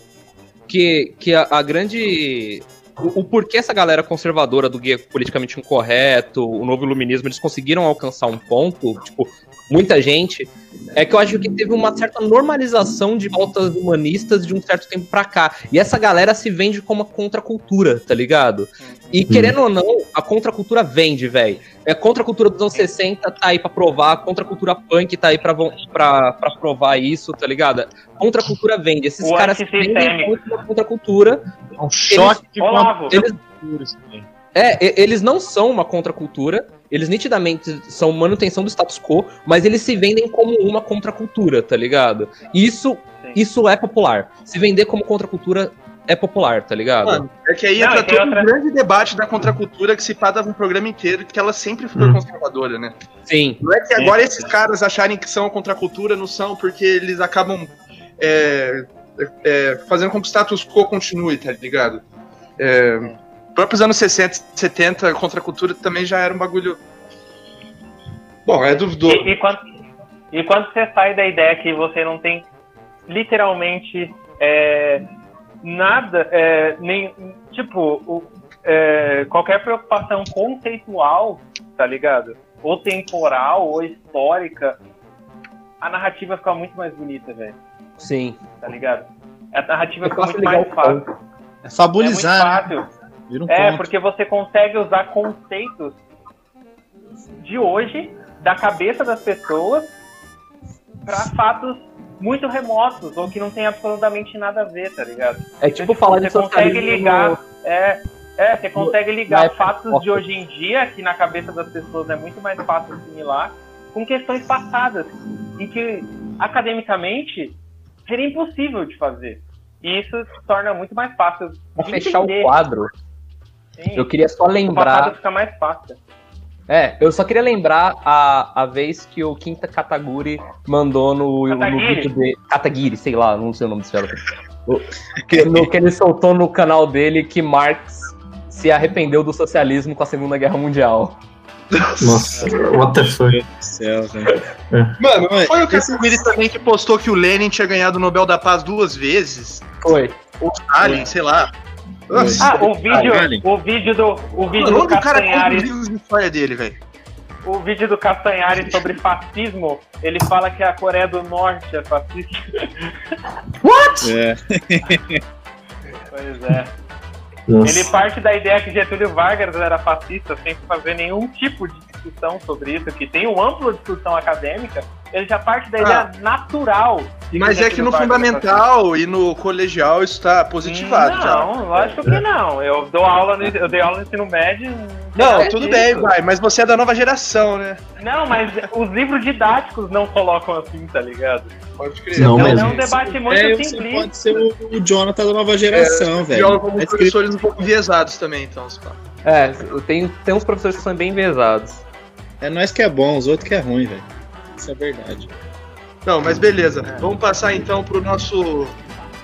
Que, que a, a grande o, o, porquê essa galera conservadora do guia politicamente incorreto, o novo iluminismo, eles conseguiram alcançar um ponto, tipo, muita gente, é que eu acho que teve uma certa normalização de pautas humanistas de um certo tempo pra cá. E essa galera se vende como uma contracultura, tá ligado? E uhum. querendo ou não, a contracultura vende, velho. É a contracultura dos anos 60 tá aí pra provar, a contracultura punk tá aí pra, pra, pra provar isso, tá ligado? A contracultura vende. Esses o caras vendem muito a contracultura. É um choque eles, de eles, é, eles não são uma contracultura, eles nitidamente são manutenção do status quo, mas eles se vendem como uma contracultura, tá ligado? Isso, isso é popular. Se vender como contracultura é popular, tá ligado? Mano, é que aí entra não, todo outra... um grande debate da contracultura que se dava um programa inteiro, que ela sempre foi hum. conservadora, né? Sim. Não é que agora Sim. esses caras acharem que são a contracultura, não são, porque eles acabam é, é, fazendo com que o status quo continue, tá ligado? É, próprios anos 60, 70, a contracultura também já era um bagulho. Bom, é duvidoso. E, e, quando, e quando você sai da ideia que você não tem literalmente é, nada, é, nem. Tipo, o, é, qualquer preocupação conceitual, tá ligado? Ou temporal, ou histórica, a narrativa fica muito mais bonita, velho. Sim. Tá ligado? A narrativa fica muito mais fácil. É fabulizar. É muito fácil. Um é, ponto. porque você consegue usar conceitos de hoje, da cabeça das pessoas, para fatos muito remotos, ou que não tem absolutamente nada a ver, tá ligado? É tipo então, falar você de consegue ligar. No... É, é, você consegue ligar fatos de hoje em dia, que na cabeça das pessoas é muito mais fácil assimilar, com questões passadas, em que academicamente seria impossível de fazer. E isso torna muito mais fácil. Pra fechar entender. o quadro, Sim. Eu queria só lembrar. O fica mais fácil. É, eu só queria lembrar a, a vez que o Quinta Kataguri mandou no, no vídeo de. Katagiri, sei lá, não sei o nome desse cara. que, no, que ele soltou no canal dele que Marx se arrependeu do socialismo com a Segunda Guerra Mundial. Nossa, what the fuck? Céu, Mano, foi o Katagiri também que postou que o Lenin tinha ganhado o Nobel da Paz duas vezes? Foi. Ou Stalin, sei lá. Nossa, ah, o vídeo, o vídeo do, o vídeo Mano, do Castanhari. história dele, velho. O vídeo do Castanhari sobre fascismo, ele fala que a Coreia do Norte é fascista. What? É. pois é. Nossa. Ele parte da ideia que Getúlio Vargas era fascista sem fazer nenhum tipo de discussão sobre isso, que tem uma ampla discussão acadêmica, ele já parte da ideia ah. natural. Mas é que no fundamental e no colegial isso está positivado. Não, já. lógico que não. Eu dou aula no, eu dei aula no ensino médio. Não, é tudo bem, vai, mas você é da nova geração, né? Não, mas os livros didáticos não colocam assim, tá ligado? Pode crer. Não, então é um debate muito é, simples. Pode ser o, o Jonathan da nova geração, é, velho. como é professores um pouco enviesados também, então, se É, tem, tem uns professores que são bem enviesados. É nós que é bom, os outros que é ruim, velho. Isso é verdade. Não, mas beleza. Vamos passar então pro nosso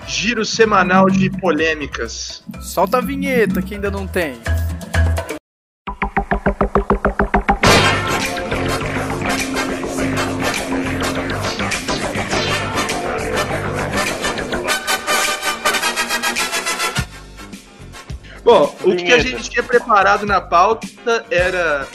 giro semanal de polêmicas. Solta a vinheta que ainda não tem. Bom, o que a gente tinha preparado na pauta era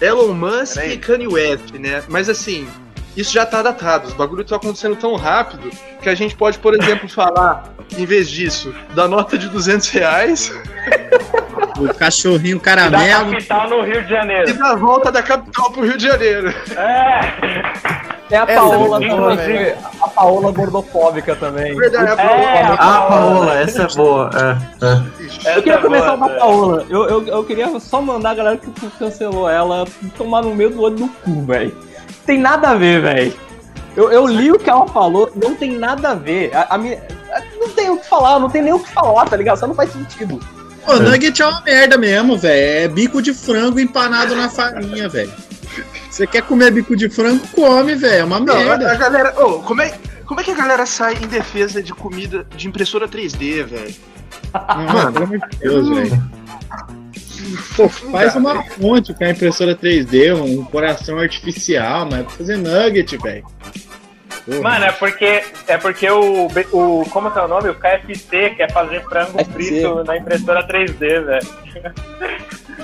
Elon Musk e Kanye West, né? Mas assim, isso já tá datado. Os bagulhos estão acontecendo tão rápido que a gente pode, por exemplo, falar, em vez disso, da nota de 200 reais. O cachorrinho Da caramelo. capital no Rio de Janeiro. E da volta da capital pro Rio de Janeiro. É. Tem a Paola, é boa, inclusive, a Paola gordofóbica também. Verdade, a É, Ah, Paola, essa é boa. É, é. Eu queria é começar boa, da Paola. Eu, eu, eu queria só mandar a galera que cancelou ela tomar no meio do olho do cu, velho. Tem nada a ver, velho. Eu, eu li o que ela falou, não tem nada a ver. A, a minha, a- não tem o que falar, não tem nem o que falar, tá ligado? Só não faz sentido. Pô, nugget é uma merda mesmo, velho. É bico de frango empanado na farinha, velho. Você quer comer bico de frango? Come, velho. É uma Não, a, a merda. galera. Ô, como, é, como é que a galera sai em defesa de comida de impressora 3D, velho? Mano, pelo amor de Deus, velho. Pô, faz uma fonte com a impressora 3D, um coração artificial, mas é pra fazer nugget, velho. Mano, é porque, é porque o, o. Como que é o nome? O KFC quer fazer frango KFC. frito na impressora 3D, velho.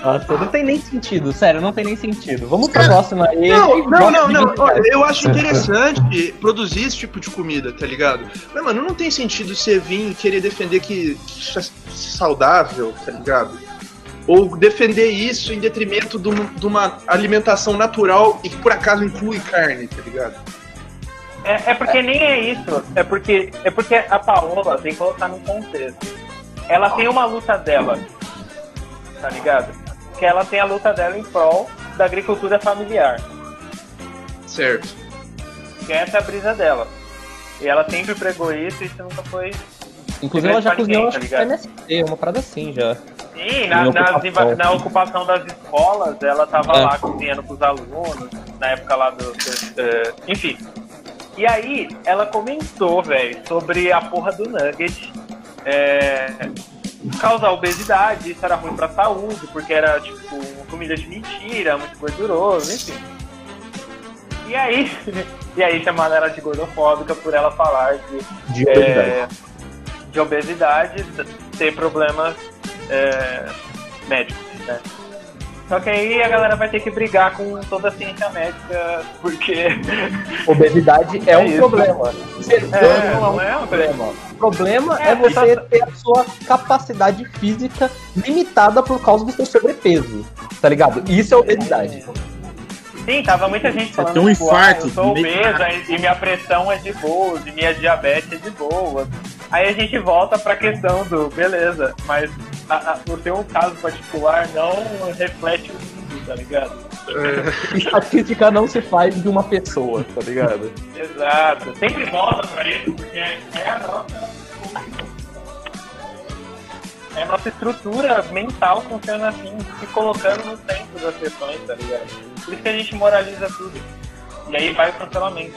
Nossa, não tem nem sentido, sério, não tem nem sentido. Vamos pra Cara, próxima aí. Não, não, não, não. Olha, eu acho interessante produzir esse tipo de comida, tá ligado? Mas, mano, não tem sentido você vir e querer defender que, que isso é saudável, tá ligado? Ou defender isso em detrimento de uma, de uma alimentação natural e que por acaso inclui carne, tá ligado? É, é porque nem é isso. É porque, é porque a Paola tem que colocar num contexto. Ela tem uma luta dela, tá ligado? Que ela tem a luta dela em prol da agricultura familiar. Certo. Que essa é a brisa dela. E ela sempre pregou isso e isso nunca foi. Inclusive, ela já cozinhou, tá acho que ligado? MST, uma parada assim já. Sim, na, ocupação. na ocupação das escolas, ela tava É. lá cozinhando pros alunos, na época lá do. eh, enfim. E aí, ela comentou, velho, sobre a porra do nugget é, causar obesidade, isso era ruim pra saúde, porque era, tipo, comida de mentira, muito gorduroso, enfim. E aí, e aí chamaram ela de gordofóbica por ela falar de De obesidade. é, de obesidade, ter problemas é, médicos, né? Só que aí a galera vai ter que brigar com toda a ciência médica, porque Obesidade é, É um isso. problema. Ser É, gordo não é é um problema. O problema é, É, você tá- ter a sua capacidade física limitada por causa do seu sobrepeso. Tá ligado? Isso é obesidade. sim, tava muita gente falando tem um tipo, infarto ah, eu sou obesa e minha pressão é de boa, e minha diabetes é de boa. Aí a gente volta pra questão do, beleza, mas a- a- o teu caso particular não reflete o mundo, tá ligado? Estatística não se faz de uma pessoa, tá ligado? Exato. Sempre volta pra isso, porque é a nossa. É a nossa estrutura mental funciona assim, se colocando no centro das questões, tá ligado? Por isso que a gente moraliza tudo. E aí vai o cancelamento.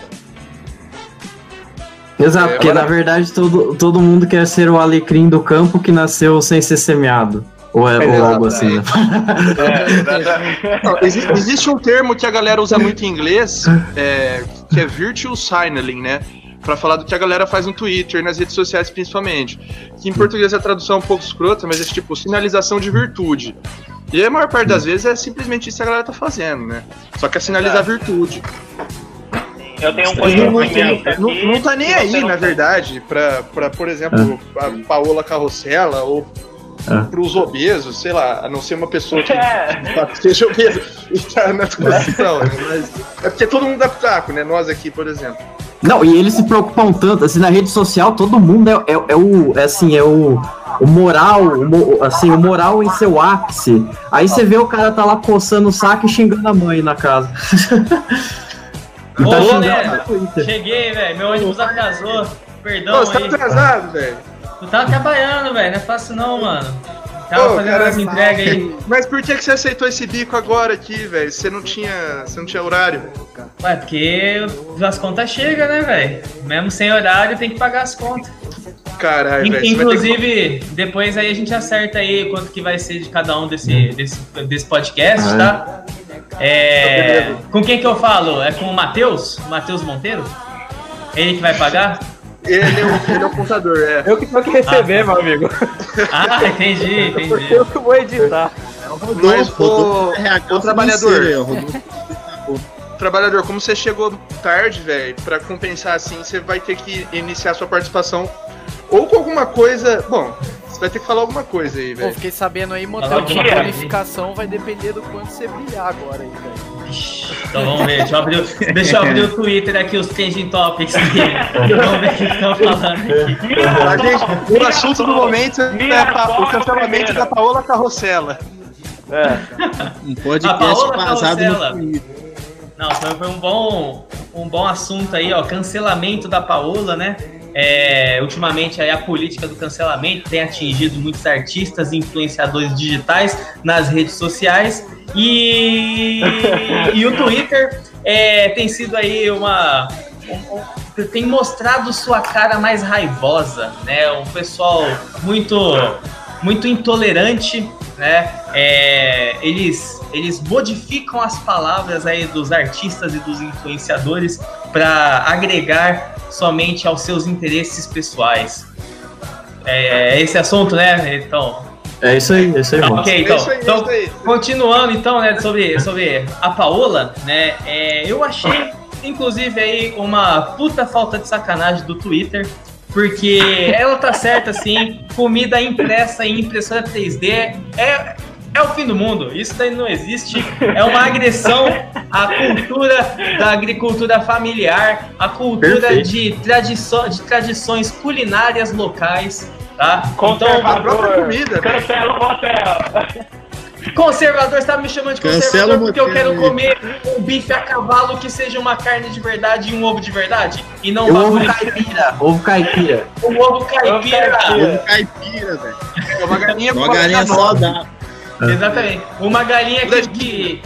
Exato, É, porque na verdade todo, todo mundo quer ser o alecrim do campo que nasceu sem ser semeado. Ou, é, ou algo assim, né? É, exatamente. Não, exi- existe um termo que a galera usa muito em inglês, é, que é virtual signaling, né? Pra falar do que a galera faz no Twitter, nas redes sociais principalmente. Que em português a tradução é um pouco escrota, mas é tipo sinalização de virtude. E a maior parte das vezes é simplesmente isso que a galera tá fazendo, né? Só que é sinalizar virtude. Eu tenho um conhecimento aqui. não, não tá nem que aí, na verdade, pra, pra por exemplo, a Paola Carrossela ou É. pros obesos, sei lá, a não ser uma pessoa que É, seja obeso e tá na posição, né? Mas é porque todo mundo dá pitaco, né? Nós aqui, por exemplo. Não, e eles se preocupam tanto, assim, na rede social todo mundo é, é, é o, é assim, é o, o moral, o assim, o moral em seu ápice. Aí você vê o cara tá lá coçando o saco e xingando a mãe na casa. e Ô, tá Twitter. Cheguei, velho. Meu ônibus atrasou. Perdão Ô, você tá aí. atrasado, velho. Tu tava trabalhando, velho. Não é fácil não, mano. Tava Ô, fazendo cara, as entregas aí. Mas por que, que você aceitou esse bico agora aqui, velho? Você não tinha. Você não tinha horário. Ué, porque as contas chegam, né, velho? Mesmo sem horário, tem que pagar as contas. Caralho, velho. que- Inclusive, depois aí a gente acerta aí quanto que vai ser de cada um desse, desse, desse podcast, tá? É, beleza. com quem que eu falo? É com o Matheus? Matheus Monteiro? Ele que vai pagar? Ele é o, ele é o contador, é. Eu que tenho que receber, meu amigo. Ah, entendi, entendi. Eu que vou editar. Mas o, RH o trabalhador. Rodolfo. trabalhador, como você chegou tarde, velho, pra compensar assim, você vai ter que iniciar sua participação ou com alguma coisa. Bom, você vai ter que falar alguma coisa aí, velho. fiquei sabendo aí, motel de alguma bonificação vai depender do quanto você brilhar agora aí, velho. Então vamos ver, deixa eu abrir, o- deixa eu abrir o Twitter aqui, os trending topics. vamos ver o que estão falando aqui. Gente, o assunto do momento é pa- o cancelamento da Paola Carrossela. Um A podcast Paola vazado Carrossela. no Twitter. Não, foi, foi um bom um bom assunto aí, ó, cancelamento da Paola, né? É, ultimamente aí a política do cancelamento tem atingido muitos artistas e influenciadores digitais nas redes sociais e, e o Twitter é, tem sido aí uma um- um- tem mostrado sua cara mais raivosa, né? Um pessoal muito muito intolerante, né? É, eles, eles modificam as palavras aí dos artistas e dos influenciadores para agregar somente aos seus interesses pessoais. É esse assunto, né? Então, É isso aí, é isso aí, mano. ok, É então, isso aí, é então isso aí. Continuando então, né, sobre, sobre a Paola, né, é, eu achei, inclusive, aí uma puta falta de sacanagem do Twitter, porque ela tá certa, assim, comida impressa em impressora 3D é, é o fim do mundo, isso daí não existe, é uma agressão à cultura da agricultura familiar, à cultura Perfeito. de, tradiço, de tradições culinárias locais, tá? A Conservador. própria comida. velho. Cancela o motel. Conservador, você tá me chamando de Cancela conservador o porque eu quero comer um bife a cavalo que seja uma carne de verdade e um ovo de verdade. E não um o ovo caipira, ovo caipira. um ovo caipira. Ovo caipira, velho. É uma galinha com Uma galinha saudável. Exatamente. Uma galinha que, que,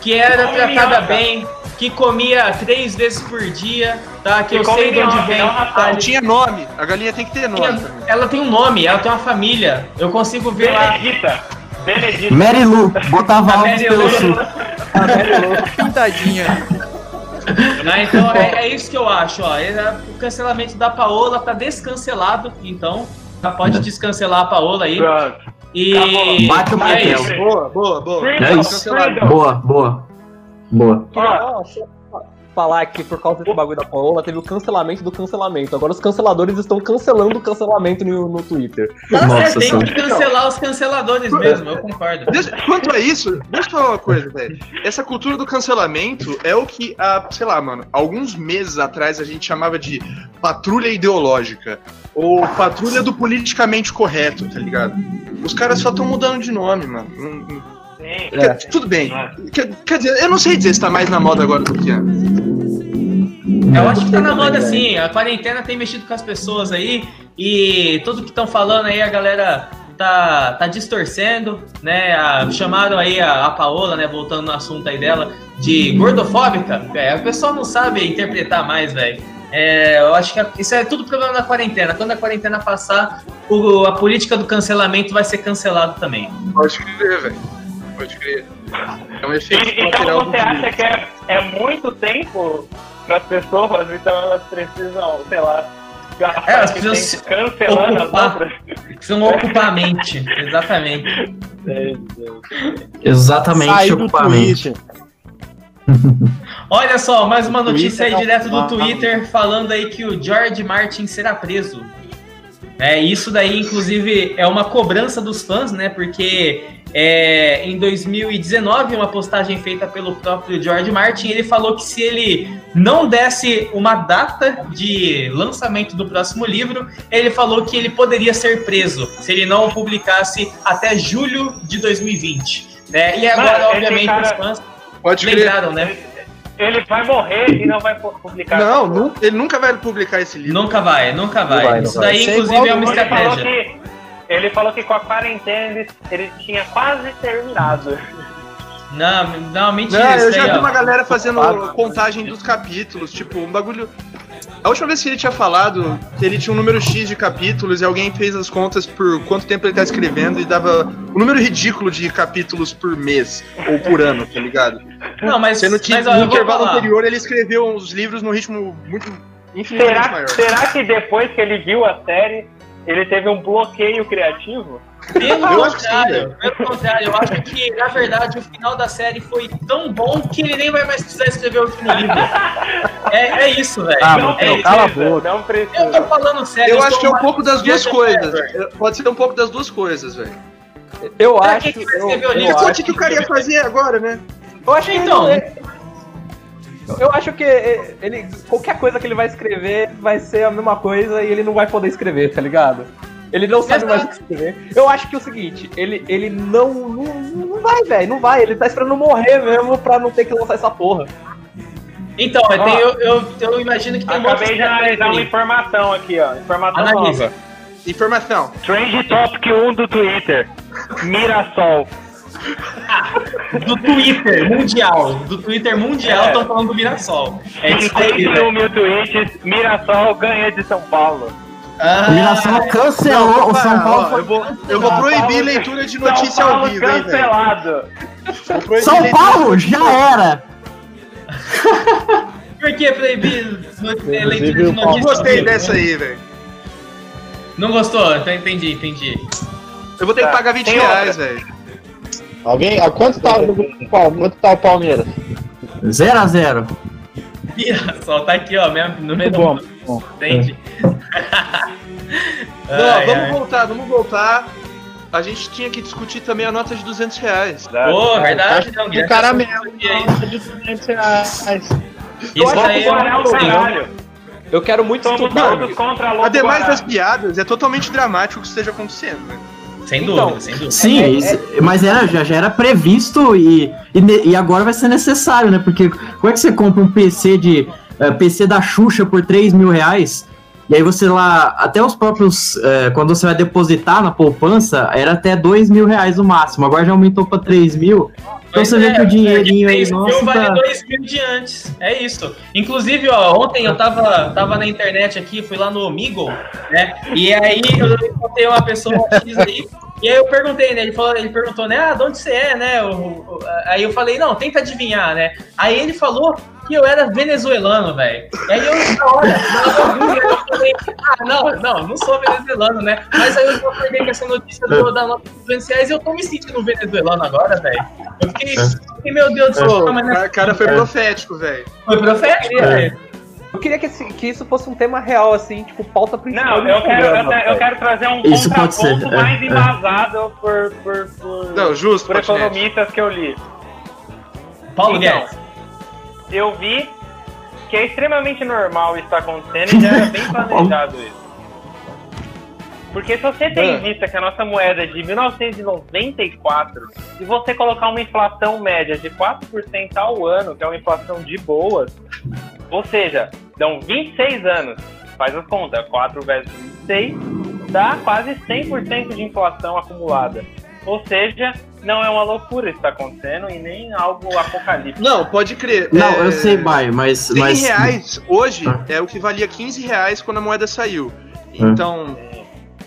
que era tratada bem, que comia três vezes por dia, tá? Que eu come sei de onde vem. não tá? Tinha nome. A galinha tem que ter nome. Tinha- Ela tem um nome, ela tem uma família. Eu consigo ver lá. Benedita. Benedita. Mary Lu, botava A Mary Lu. sul. Pintadinha. Né? Então é, é isso que eu acho, ó. É, O cancelamento da Paola tá descancelado, então já pode descancelar a Paola aí. Pronto. E Bate o é martelo. Boa, boa, boa. É freedom. Boa, boa. Boa. Falar que por causa desse bagulho da Paola teve o cancelamento do cancelamento. Agora os canceladores estão cancelando o cancelamento no, no Twitter. Nossa tem Senhora. que cancelar os canceladores mesmo, eu concordo. Deixa- quanto a isso, deixa eu falar uma coisa, velho. Essa cultura do cancelamento é o que, há, sei lá, mano, alguns meses atrás a gente chamava de patrulha ideológica. Ou patrulha do politicamente correto, tá ligado? Os caras só estão mudando de nome, mano. Não- não- sim. quer- tudo bem. Quer, quer dizer, eu não sei dizer se tá mais na moda agora do que antes. Eu acho que tá na moda sim, a quarentena tem mexido com as pessoas aí e tudo que estão falando aí a galera tá, tá distorcendo, né? A- chamaram aí a, a Paola, né? Voltando no assunto aí dela, de gordofóbica. É, o pessoal não sabe interpretar mais, velho. É, eu acho que isso é tudo problema da quarentena. Quando a quarentena passar, o- a política do cancelamento vai ser cancelado também. Pode crer, velho. Pode crer. É um efeito E- Então você acha que é, é muito tempo para as pessoas, então elas precisam, sei lá, É, elas esse precisam tempo cancelando as ocupar. Precisam ocupar a mente, exatamente. Exatamente, Sair do ocupar a mente. Olha só, mais uma notícia aí Twitter direto do é Twitter falando aí que o George Martin será preso. É, isso daí, inclusive, é uma cobrança dos fãs, né? Porque é, em 2019, uma postagem feita pelo próprio George Martin, ele falou que se ele não desse uma data de lançamento do próximo livro, ele falou que ele poderia ser preso se ele não publicasse até julho de 2020. Né? E agora, esse obviamente, cara- os fãs Pode crer. lembraram, né? Ele vai morrer e não vai pu- publicar. Não, ele nunca vai publicar esse livro. Nunca vai, nunca vai. vai, não Isso vai. daí, inclusive, é uma Ele falou, estratégia. Que, ele falou que com a quarentena ele, ele tinha quase terminado. Não, não, mentira. Não, eu já aí, vi ó. uma galera fazendo contagem dos capítulos, tipo, um bagulho. A última vez que ele tinha falado, ele tinha um número X de capítulos e alguém fez as contas por quanto tempo ele tá escrevendo e dava um número ridículo de capítulos por mês ou por ano, tá ligado? Não, mas, Sendo que mas ó, no intervalo anterior ele escreveu os livros num ritmo muito infinitamente Será, maior. será que depois que ele viu a série, ele teve um bloqueio criativo? Pelo Eu acho contrário, pelo contrário, eu acho que, na verdade, o final da série foi tão bom que ele nem vai mais precisar escrever o último livro. É, é isso, velho. Ah, não mano, é cala a boca. Não Eu precisa. tô falando sério. Eu acho sou que é um pouco das duas coisas. Pode ser um pouco das duas coisas, velho. Eu Pra acho. que que vai eu- escrever o eu acho que o cara ia fazer agora, né? Eu acho que Então. ele- eu acho que ele qualquer coisa que ele vai escrever vai ser a mesma coisa e ele não vai poder escrever, tá ligado? Ele não sabe mais o que escrever. Eu acho que é o seguinte, ele, ele não, não, não vai, velho, não vai. Ele tá esperando morrer mesmo pra não ter que lançar essa porra. Então, eu, tenho- eu, eu, eu imagino que tem um Acabei de analisar uma informação aqui, ó. Informação Analisa. nova. Informação. Trend Topic 1 do Twitter. Mirassol. Do Twitter mundial. Do Twitter mundial É. estão falando do Mirassol. É isso aí, 51 velho. mil tweets. Mirassol ganha de São Paulo. Ah, O Mirassol cancelou, o São Paulo ó, foi eu vou, eu vou proibir leitura de São notícia ao Paulo vivo, cancelado. São Paulo já era. Por que proibir no- é, leitura de o notícias? Não gostei dessa aí, velho. Não gostou? Então entendi, entendi. Eu vou ter que Tá, pagar 20 tem reais, velho. Alguém? A quanto tá, o quanto tá o Palmeiras? 0 a 0 Mirassol tá aqui, ó, mesmo, no meio bom, do bom. Entende? Não, Ai, vamos ai. voltar, vamos voltar. A gente tinha que discutir também a nota de 200 reais. Pô, verdade, não, O Guilherme. cara mesmo. E aí? de 200 reais. Isso aí é um o caralho. Eu quero muito Somos estudar. Ademais das piadas, é totalmente dramático o que esteja acontecendo, velho. Sem Então, dúvida, sem dúvida. Sim, É, é- isso- mas era, já, já era previsto e, e, e agora vai ser necessário, né? Porque como é que você compra um PC de eh, PC da Xuxa por 3 mil reais? E aí você lá, até os próprios, eh, quando você vai depositar na poupança, era até 2 mil reais no máximo, agora já aumentou para 3 mil. Então Pois você vê é, que o dinheirinho aí, 3 mil nossa, vale tá... 2 mil de antes. É isso. Inclusive, ó, ontem eu tava, tava na internet aqui, fui lá no Omigo, né? E aí eu encontrei uma pessoa X aí. E aí eu perguntei, né? Ele, falou, ele perguntou, né? Ah, de onde você é, né? O- o- aí eu falei, não, tenta adivinhar, né? Aí ele falou que eu era venezuelano, velho. E aí eu, na hora, na hora eu falei, ah, não, não, não sou venezuelano, né? Mas aí eu já acordei com essa notícia do- da nota 200 reais e eu tô me sentindo venezuelano agora, velho. Eu fiquei, fiquei, meu Deus do Pô, céu, mas é cara- foi profético, velho. foi profético, É. velho. Eu queria que, esse- que isso fosse um tema real, assim, tipo, pauta principal. Não, eu quero, eu, eu quero trazer um Isso pode contraponto ser, é, mais é. embasado por, por, por, Não, justo, por economistas que eu li. Paulo Então, Guedes. Eu vi que é extremamente normal isso tá acontecendo e já era bem planejado isso. Porque se você tem É. em vista que a nossa moeda é de 1994 e você colocar uma inflação média de 4% ao ano, que é uma inflação de boas, ou seja, dão 26 anos, faz as contas, 4 vezes 26, dá quase 100% de inflação acumulada. Ou seja, não é uma loucura isso que está acontecendo e nem algo apocalíptico. Não, pode crer. Não, é, eu sei, vai, mas... 100 mas... reais hoje Ah. é o que valia 15 reais quando a moeda saiu. Então,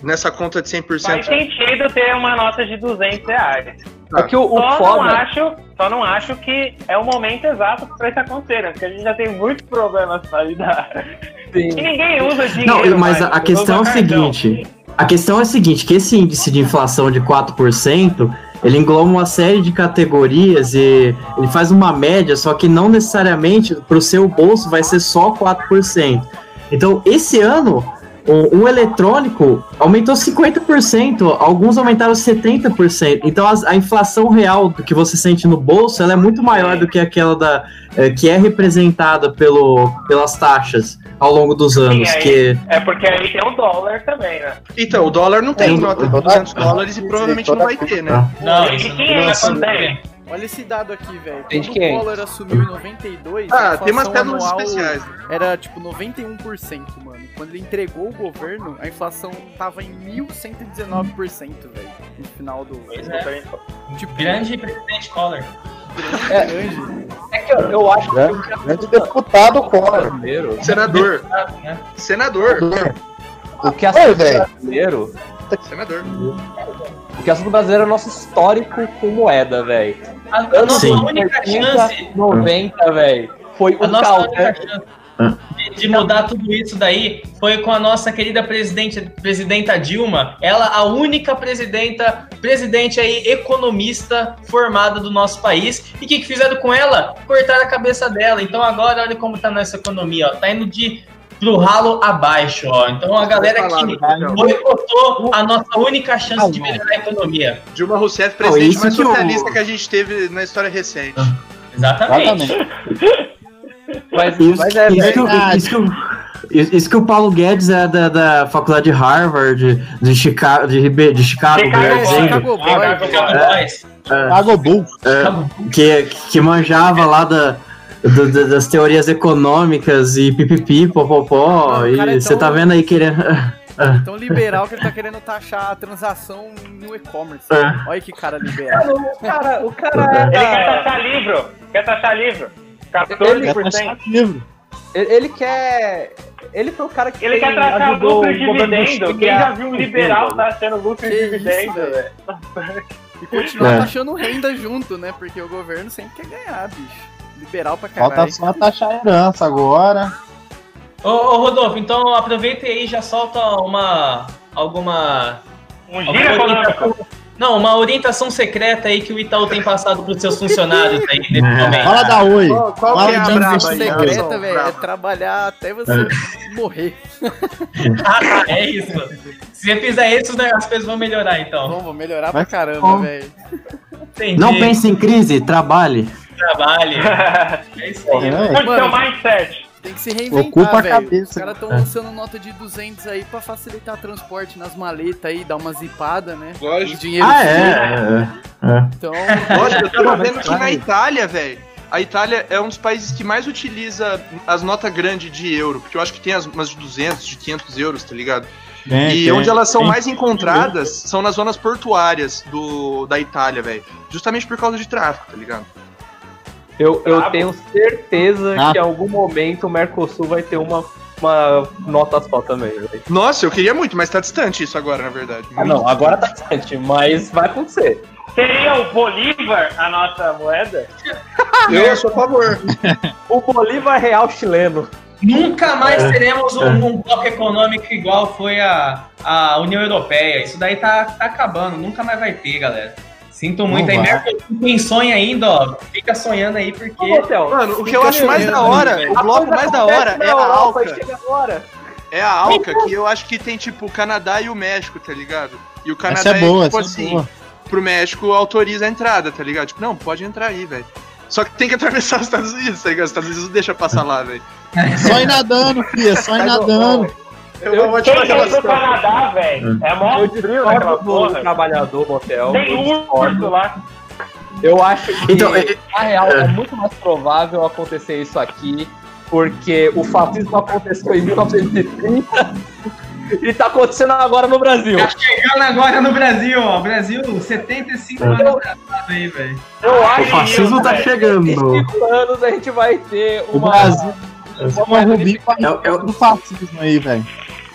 nessa conta de 100%. Faz sentido ter uma nota de 200 reais. É que o, o Só não, foda... acho, só não acho que é o momento exato para isso acontecer, né? porque a gente já tem muitos problemas para lidar. E ninguém usa dinheiro. Não, mas mais, a, questão é a cartão. seguinte. A questão é a seguinte, que esse índice de inflação de 4%, ele engloba uma série de categorias e ele faz uma média, só que não necessariamente para o seu bolso vai ser só 4%. Então, esse ano, o, o eletrônico aumentou 50%, alguns aumentaram 70%. Então, as- a, inflação real do que você sente no bolso, ela é muito maior do que aquela da, eh, que é representada pelo, pelas taxas ao longo dos anos. aí- que É porque aí tem o dólar também, né? Então, o dólar não tem É, nota de toda- 200 dólares e provavelmente não vai ter, né? Não, Tem isso de não 500 nossa, quando tem. Olha esse dado aqui, velho. Quando o 500. dólar assumiu em 92, Ah, a tem umas pérolas anual especiais. era tipo 91%, mano. Quando ele entregou o governo, a inflação tava em 1119%, velho. No final do. Pois é. Tipo, Grande presidente Collor. grande. É que eu, eu acho que o que grande deputado Collor. brasileiro, Senador. Né? Senador. o que Oi, assusta o velho. brasileiro, Senador. o que assusta o brasileiro é o nosso histórico com moeda, velho. A, a nossa Sim. única chance. 90, velho, foi A o nossa Calter. única chance de mudar tudo isso daí foi com a nossa querida presidente, presidenta Dilma. Ela, a única presidenta, presidente aí, economista formada do nosso país. E o que, que fizeram com ela? Cortaram a cabeça dela. Então agora, olha como tá nossa economia, ó. Tá indo de pro ralo abaixo, ó. Então a galera que boicotou a nossa única chance de melhorar a economia. Dilma Rousseff, presidente isso mais que eu- socialista que a gente teve na história recente. Exatamente. Mas, Isso, mas é isso que, o- verdade. isso, que o, isso que o Paulo Guedes é da, da faculdade de Harvard, de Chicago, de, Ribe- de Chicago, Chicago melhor Boys. dizendo, Chicago Boy, Chicago velho. Boys. Pago Bull. que, que manjava lá da, do- do- das teorias econômicas e pipipi, popopó, cara e é você tão- tá vendo aí querendo... Tão liberal que ele tá querendo taxar a transação no e-commerce. É. Olha que cara liberal. o cara, o cara Ele quer é. taxar livro. Quer taxar livro. Ele- 14%. livro. Ele, ele quer. Ele foi o cara que Ele quer ajudou lucro de dividendo. Quem já viu um liberal taxando lucro Que de dividendo, velho. E continuar É. taxando renda junto, né? Porque o governo sempre quer ganhar, bicho. Liberal pra Falta caralho. só taxar a herança agora. Ô, ô, Rodolfo, então aproveita aí e já solta uma. alguma. Um alguma giro econômico. Não, uma orientação secreta aí que o Itaú tem passado pros seus funcionários aí nesse momento. Fala da Oi. Qual, qual Fala que é a braba aí? Secreta, velho, é trabalhar até você morrer. Ah, é isso. Se você fizer isso, né, as coisas vão melhorar então. Vamos, vou melhorar Vai pra caramba, bom. velho. Não pense em crise, trabalhe. trabalho. É isso aí. É, Mude seu mindset. Tem que se Ocupa a reinventar, velho. Os cabeça. caras estão lançando nota de 200 aí pra facilitar transporte nas maletas aí, dar uma zipada, né? Lógico. O dinheiro Ah, sujo. é, é, é. Então, Lógico, eu tava vendo que na Itália, velho. A Itália é um dos países que mais utiliza as notas grandes de euro, porque eu acho que tem as, umas de 200, de 500 euros, tá ligado? Tem, e onde elas são mais encontradas são nas zonas portuárias do, da Itália, velho. Justamente por causa de tráfico, tá ligado? Eu, eu Brabo. tenho certeza Ah. que em algum momento o Mercosul vai ter uma, uma nota só também, velho. Nossa, eu queria muito, mas tá distante isso agora, na verdade. Ah, não, agora tá distante, mas vai acontecer. Seria o Bolívar a nossa moeda? Eu sou a favor. O Bolívar Real chileno. Nunca mais É. teremos um, um bloco econômico igual foi a, a União Europeia. Isso daí tá, tá acabando, nunca mais vai ter, galera. Sinto muito Não aí. Quem sonha ainda, ó, fica sonhando aí porque. Hotel. Mano, o que eu acho mais da hora, o bloco mais da hora é a Alca. Chega agora. É a Alca, que eu acho que tem, tipo, o Canadá e o México, tá ligado? E o Canadá Essa é boa, tipo essa é assim, boa. pro México autoriza a entrada, tá ligado? Tipo, não, pode entrar aí, velho. Só que tem que atravessar os Estados Unidos, tá ligado? Os Estados Unidos não deixa passar lá, velho. Só ir nadando, filha, só ir Mas, nadando. É uma ótima Quem foi pro. Canadá, velho? É mó Eu frio naquela porra. trabalhador motel. Tem eu urso lá. Eu acho que, Então, é- na real, é muito mais provável acontecer isso aqui, porque o fascismo aconteceu em 1930 e tá acontecendo agora no Brasil. Tá chegando agora no Brasil, ó. Brasil, 75 anos atrasado aí, velho. Eu O acho fascismo isso, tá velho. chegando. Em cinco anos a gente vai ter O uma. Brasil uma É, é, do fascismo aí, velho.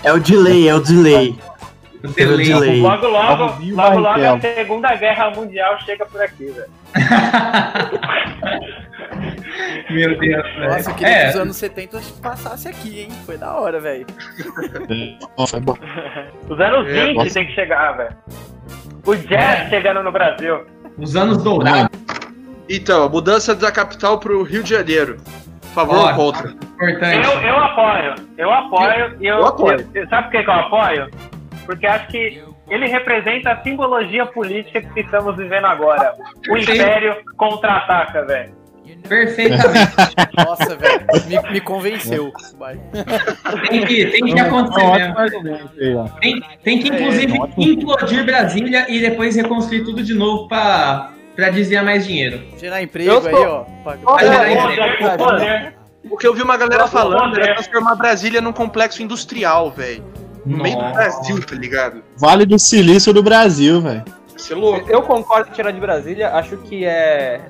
É o delay, é o delay. O Teve o delay. delay. Logo, logo, logo, logo a. Segunda Guerra Mundial chega por aqui, velho. Meu Deus, velho. nossa, eu queria É, que os anos 70 passasse aqui, hein? Foi da hora, velho. Nossa, é bom. Os anos É, 20 nossa. tem que chegar, velho. O jazz chegando no Brasil. os anos dourados, Então, a mudança da capital pro Rio de Janeiro. Favor ou contra? importante. Eu, eu apoio. Eu apoio. E eu, Eu apoio. eu- sabe por que eu apoio? Porque acho que ele representa a simbologia política que estamos vivendo agora. O. Império contra-ataca, velho. Perfeitamente. Nossa, velho. Me, me convenceu. Tem que, tem que É acontecer mesmo. Tem, tem que, inclusive, É, ótimo. implodir Brasília e depois reconstruir tudo de novo pra, pra desviar mais dinheiro. Gerar emprego sou- aí, ó. Pra- O gerar emprego. o poder. O que eu vi uma galera falando era transformar Brasília num complexo industrial, velho. No meio do. Brasil, tá ligado? Vale do Silício do Brasil, velho. Você é louco. Eu concordo com tirar de Brasília, acho que é.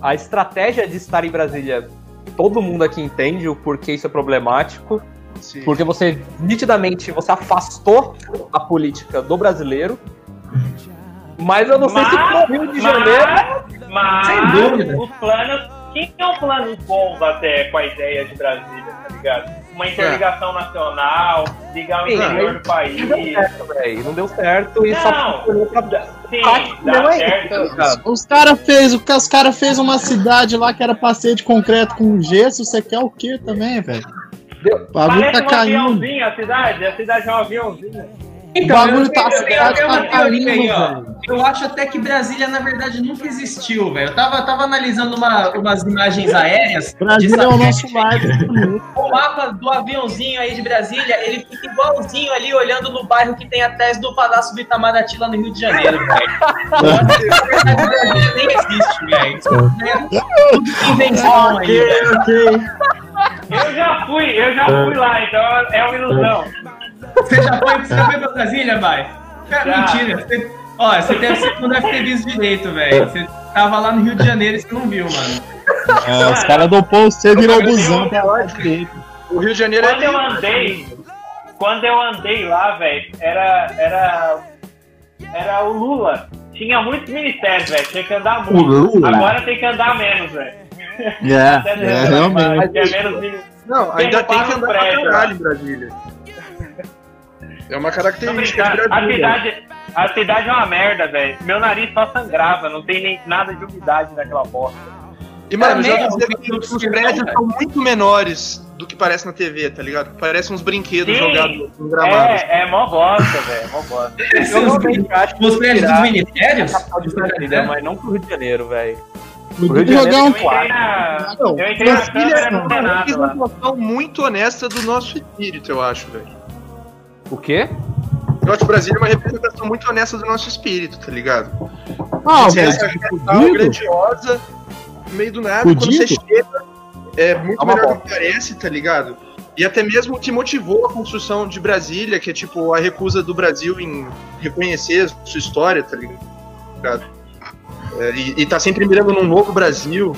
A estratégia de estar em Brasília, todo mundo aqui entende o porquê isso é problemático. Sim. Porque você, nitidamente, você afastou a política do brasileiro. Mas eu não sei se Mas- pro Rio de Janeiro. Mas Sem dúvida. os planos tinham planos bons até com a ideia de Brasília, tá ligado? uma interligação nacional, ligar o Sim, interior mas do país. Não deu certo, velho. Não deu certo e Não. só funcionou pra. Sim, dá é certo. isso, cara. Os caras fez, os cara fez uma cidade lá que era passeio de concreto com gesso, você quer o quê também, velho? Bagulho Parece tá um caindo. aviãozinho a cidade, a cidade é um aviãozinho. O bagulho eu, tá- eu, tá aí, ó. Eu acho até que Brasília, na verdade, nunca existiu, velho. Eu tava, tava analisando uma- umas imagens aéreas. Brasília é o nosso satélite. lar. O mapa do aviãozinho aí de Brasília, ele fica igualzinho ali, olhando no bairro que tem atrás do Palácio do Itamaraty lá no Rio de Janeiro, velho. Na verdade, Brasília nem existe, velho. É invenção aí. Eu já fui, eu já fui lá, então é uma ilusão. Você já foi, você já foi pra Brasília, vai? Cara, Já. mentira. Você, ó, você, deve, você não deve ter visto direito, velho. Você tava lá no Rio de Janeiro e você não viu, mano. É, os caras do posto, você virou busão lá direito. O Rio de Janeiro Quando é eu andei, quando eu andei lá, velho, era, era, era o Lula. Tinha muitos ministérios, velho. Tinha que andar muito. Lula? Agora tem que andar menos, velho. É. Até é, realmente. mas Tinha menos ministérios. Não, ainda Tem que andar pra caralho em Brasília. É uma característica. A cidade, a cidade é uma merda, velho. Meu nariz só sangrava, não tem nem nada de umidade naquela bosta. E, mano, já é um que os prédios são muito menores do que parece na TV, tá ligado? Parecem uns brinquedos Sim. jogados no gramado. É, é mó bosta, velho. Mó bosta. Eu realmente acho que Os prédios dos ministérios? mas não pro Rio de Janeiro, velho. Podia de Janeiro jogar um Eu entrei na, Não, eu entrei na Brasília câmera é no uma Senado lá. representação muito honesta do nosso espírito, eu acho, velho. O quê? Eu acho que Brasília é uma representação muito honesta do nosso espírito, tá ligado? Ah, Você é essa capital fudido. grandiosa, no meio do nada, Fudido. quando você chega, é muito É melhor do que parece, tá ligado? E até mesmo o que motivou a construção de Brasília, que é tipo a recusa do Brasil em reconhecer a sua história, tá ligado? É, e, e tá sempre mirando num novo Brasil,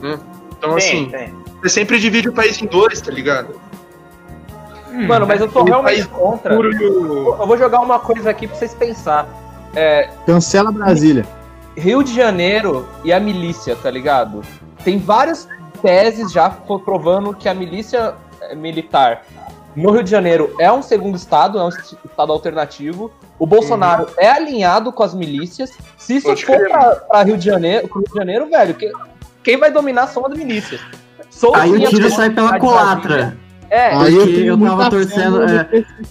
né? Então, assim, tem. você sempre divide o país em dois, tá ligado? Hum, Mano, mas eu tô O realmente contra. Puro Eu vou jogar uma coisa aqui pra vocês pensar. É, Cancela Brasília. Rio de Janeiro e a milícia, tá ligado? Tem várias teses já provando que a milícia eh, militar no Rio de Janeiro é um segundo estado, é um est- estado alternativo. O Bolsonaro é alinhado com as milícias. Se isso Pode for crer. pra, pra Rio de Janeiro, pro Rio de Janeiro, velho, que- quem vai dominar são as milícias. Sou Aí o tiro sai pela colatra. É, Aí eu muita tava torcendo, é,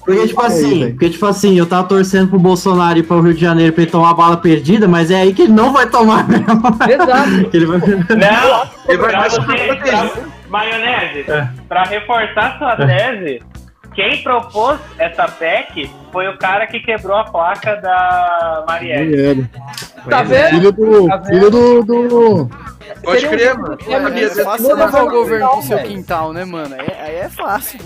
Porque, tipo aí, assim, velho. porque, tipo assim, eu tava torcendo pro Bolsonaro ir pro Rio de Janeiro pra ele tomar bala perdida, mas é aí que ele não vai tomar mesmo. exato. Ele vai... Não, Ele vai pra você, pra, maionese, É. pra reforçar sua tese, quem propôs essa PEC foi o cara que quebrou a placa da Marielle. Marielle. Tá vendo? Filho do. Tá vendo? Filho do. do... Pode Seria um crer, mano. É fácil levar o governo pro seu quintal, né, mano? Aí, aí é fácil.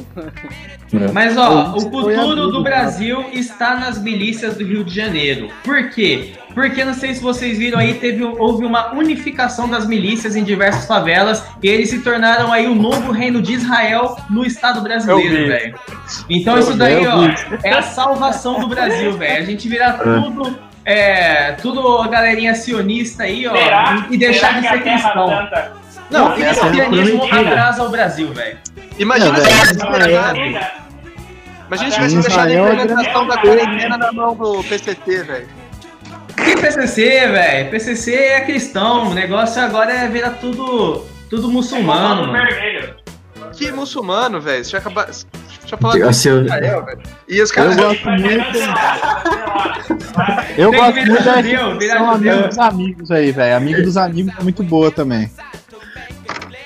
Mas ó, o futuro do cara. Brasil está nas milícias do Rio de Janeiro. Por quê? Porque não sei se vocês viram aí, teve, houve uma unificação das milícias em diversas favelas e eles se tornaram aí o novo reino de Israel no Estado brasileiro, velho. Então isso daí, ó, é a salvação do Brasil, velho. A gente virar tudo, é, tudo galerinha sionista aí, ó, Será? e deixar Será de ser cristão. Não, essa o é a cristianismo atrasa o Brasil, velho. Imagina É, se deixado- Imagina, Imagina se tivesse deixado a é implementação da quarentena na mão do PCT, velho. Que PCC, velho? PCC é cristão. O negócio agora é virar tudo, tudo muçulmano, Mano, mano. vermelho. Que muçulmano, velho. Você já acabou. Deixa eu falar Assim, eu- Israel, velho. E os Eu caras. gosto Vai ser muito. Eu gosto muito da judeu, virar são judeu. amigos dos amigos aí, velho. Amigo dos amigos é muito boa também.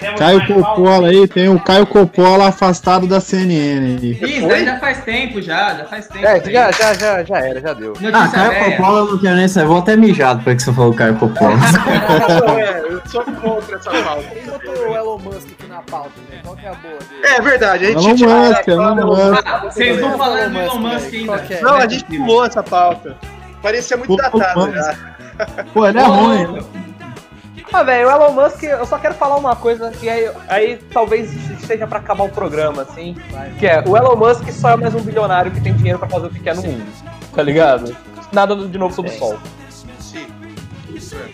Temos Caio. Coppola aí, tem o Caio Coppola afastado da CNN Isso já faz tempo já, já faz tempo. É, já, já, já, já era, já deu. Ah, Notícia Caio velha. Coppola eu não quero nem saber. Vou até mijar depois que você falou Caio Coppola. É, eu sou contra essa pauta. Quem botou o Elon Musk aqui na pauta, velho? Qual que é a boa dele? É verdade, a gente Elon Musk, Elon Musk. Ah, vocês não falaram do Elon Musk que ainda. é? Não, a gente pulou essa pauta. Parecia muito datado Musk. já. Pô, ele é ruim. Ah, velho, o Elon Musk, eu só quero falar uma coisa que aí, aí talvez seja pra acabar o programa, assim. Que é, o Elon Musk só é mais um bilionário que tem dinheiro pra fazer o que quer no mundo. Tá ligado? Nada de novo sob o sol. Sim.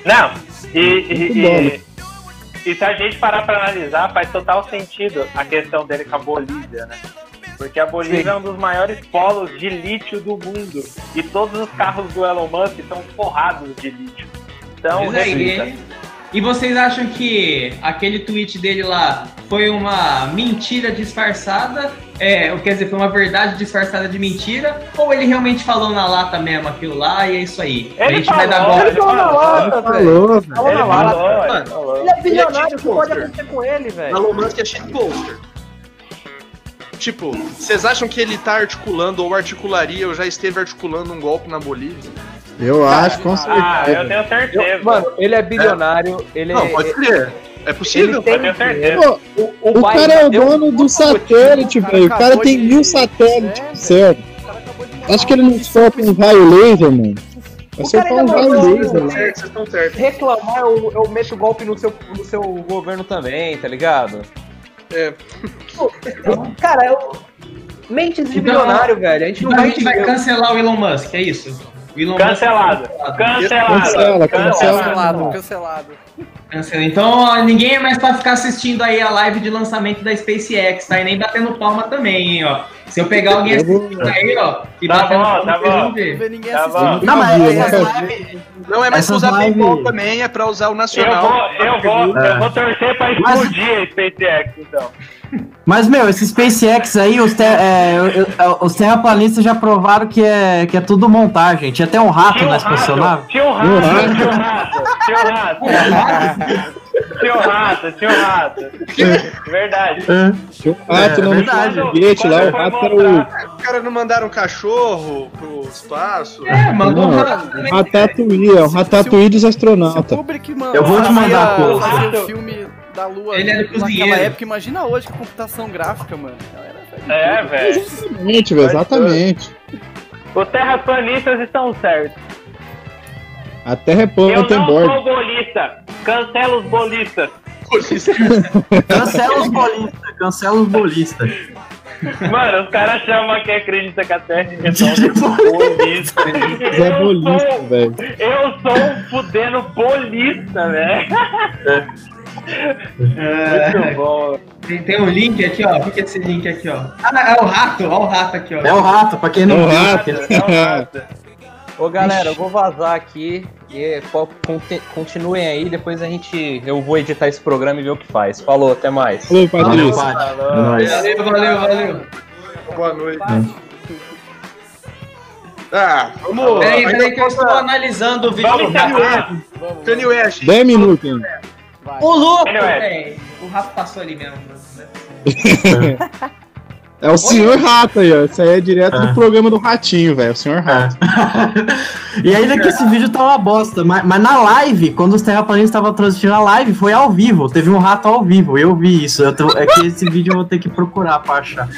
Não, e, e- e- E se a gente parar pra analisar, faz total sentido a questão dele com a Bolívia, né? Porque a Bolívia Sim. é um dos maiores polos de lítio do mundo. E todos os carros do Elon Musk são forrados de lítio. Então, Pois é, e, vocês acham que aquele tweet dele lá foi uma mentira disfarçada? É, quer dizer, foi uma verdade disfarçada de mentira? Ou ele realmente falou na lata mesmo aquilo lá e é isso aí? a Ele gente vai dar falou, bola. ele falou, lata, velho. Falou. Falou na lata. falou, ele falou. É bilionário, Ele é o que pode acontecer com ele, velho? Elon Musk é shitposter. Tipo, vocês acham que ele tá articulando ou articularia ou já esteve articulando um golpe na Bolívia? Eu acho, com certeza. Ah, eu tenho certeza. Eu- mano, ele é bilionário, ele Não, é. pode ser. É ele possível? tem Eu tenho certeza. Pô, o, o Biden cara é o dono do satélite, velho. O o cara tem de- mil satélites É. O mandar Acho que ele não uma solta um raio laser, mano. Vai O soltar cara um ainda raio laser, um- mano. Certo, vocês estão certos. reclamar, eu, eu meto golpe no seu, no seu governo também, tá ligado? É. Cara, eu. Mentes de Então, bilionário, velho. A gente não Então a vai gente vai cancelar o Elon Musk, é isso? Cancelado. Cancelado. Cancela, cancela. Cancelado, cancelado. Cancela. Então ó, ninguém é mais pra ficar assistindo aí a live de lançamento da SpaceX, tá? E nem batendo palma também, hein, ó. Se eu pegar alguém Eu assistindo aí, ó, e Tá batendo bom, palma, tá bom. Não ver. vê ninguém Tá assistindo. bom. Não, mas Eu essas lives. Não é mais pra usar live- paintball também, é pra usar o Eu nacional. vou, eu vou, eu vou torcer pra Mas- explodir a SpaceX, então. Mas, meu, esse SpaceX aí, os, te- é, eu- os terraplanistas já provaram que é, que é tudo montagem. Tinha até um rato Tinha um na espaçonave. tinha um rato, tinha um rato, tinha um rato. Tinha um rato, tinha um rato. Verdade. Tinha um rato É, no verdade. foguete lá, o rato era o. Os caras não mandaram um cachorro pro espaço. É, mandou um rato Ratatouille, é o Ratatouille dos astronautas. Eu vou te mandar, pô. Da Lua Ele era naquela cozinheiro. época, imagina hoje com computação gráfica, mano. Era- É, velho. Exatamente, velho, exatamente. Os terraplanistas estão certos. A Terra é plana, Eu tem não sou bolista. Cancela os bolistas. Cancela os bolistas, cancela os bolistas. Mano, os caras chamam quem acredita que a Terra é bolista. É Eu bolista, sou, velho. eu sou um fudendo bolista, velho. Muito bom. Tem, tem um link aqui, ó. O que é esse link aqui, ó? Ah, é o rato, ó o rato aqui, ó. É o rato, pra quem É não o viu. rato. É um rato. Ô galera, eu vou vazar aqui e continuem aí, depois a gente. Eu vou editar esse programa e ver o que faz. Falou, até mais. Falou, Valeu, Patrícia. É. Valeu, valeu, valeu. Boa noite. Ah, vamos. Peraí, peraí, que eu estou analisando o vídeo Vamos Kanye West. 10 minutos. Vai. Ô, louco, velho. O rato passou ali mesmo. né? É o senhor rato aí, ó. Isso aí é direto É. do programa do Ratinho, velho. O senhor rato. e ainda que esse vídeo tá uma bosta, mas, mas na live, quando os terraplanistas estavam transmitindo a live, foi ao vivo. Teve um rato ao vivo, eu vi isso. Eu tô- é que esse vídeo eu vou ter que procurar pra achar.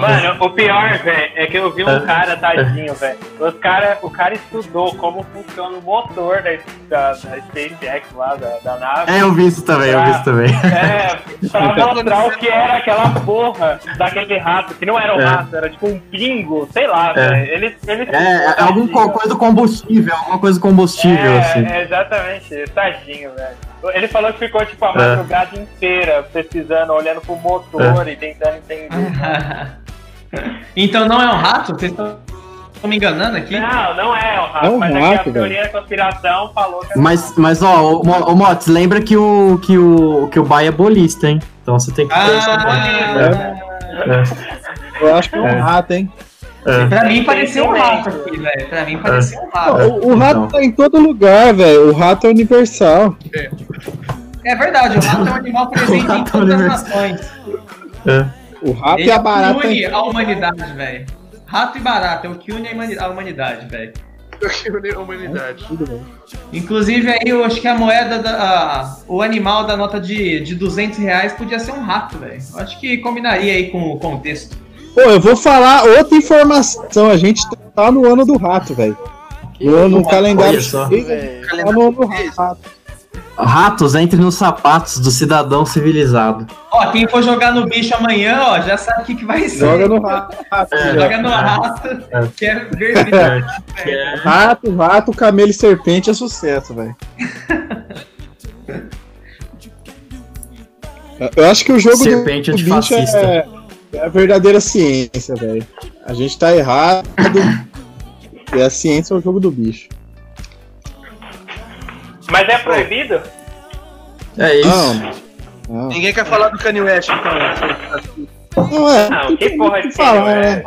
Mano, o pior, velho, é que eu vi um É. cara, tadinho, velho. Os cara, o cara estudou como funciona o motor da, da, da SpaceX lá, da, da nave. É, eu vi isso também, eu vi isso também. É, pra mostrar o que era aquela porra daquele rato, que não era um É. rato, era tipo um pingo, sei lá, É. velho. Eles, eles É, é alguma co- coisa do combustível, alguma coisa do combustível, é, assim. é, exatamente, tadinho, velho. Ele falou que ficou tipo a É. madrugada inteira pesquisando, olhando pro motor e tentando entender. então não é um rato? Vocês estão me enganando aqui? Não, não é um rato, É um mas rato, aqui a teoria da conspiração falou que é um Mas, mas ó, o, o Mots, lembra que o, que o, que o Bai é bolista, hein? Então você tem que ter essa Ah, Eu acho que é um É. rato, hein? É. pra mim parecia um rato aqui, velho. Pra mim parecia um rato. O, o rato Então. tá em todo lugar, velho. O rato é universal. É verdade, o rato é um animal presente em é todas as nações. O rato Ele e é a o barata. que une a humanidade, velho. Rato e barata é o que une a humani- a humanidade, velho. a humanidade. Tudo bem. Inclusive aí eu acho que a moeda, da, a- o animal da nota de, de 200 reais podia ser um rato, velho. Eu Acho que combinaria aí com o contexto. Pô, eu vou falar outra informação. A gente tá no ano do rato, velho. No, ano- no calendário. Tá no ano do rato. Ratos, entre nos sapatos do cidadão civilizado. Ó, quem for jogar no bicho amanhã, ó, já sabe o que, que vai ser. Joga no rato. É. Joga no rato, que é vermelho. Rato, rato, camelo e serpente é sucesso, velho. Eu acho que o jogo Serpente do, do bicho antifascista. é, é a verdadeira ciência, velho. A gente tá errado. e a ciência é o jogo do bicho. Mas é proibido? É isso. Não, não. Ninguém quer falar do Kanye West, então. Não é. Não, que porra de falar, Kanye né?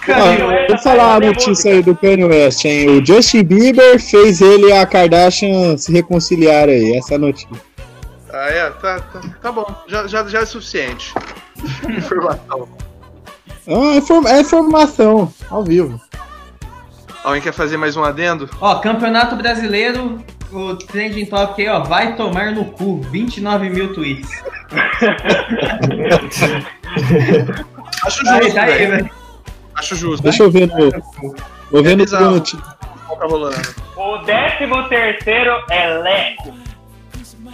Kanye West Vou falar a notícia aí do Kanye West, hein? O Justin Bieber fez ele e a Kardashian se reconciliar aí. Essa é notícia. Ah, é, tá, tá, tá bom. Já, já, já é suficiente. Informação. Ah, é, é informação, ao vivo. Alguém quer fazer mais um adendo? Ó, Campeonato Brasileiro, o trending topic aí, ó, vai tomar no cu, 29 mil tweets. Acho Aí, justo, tá aí, velho. velho. Acho justo. Deixa eu ver no. Vou ver no tá rolando? O décimo terceiro é Leco.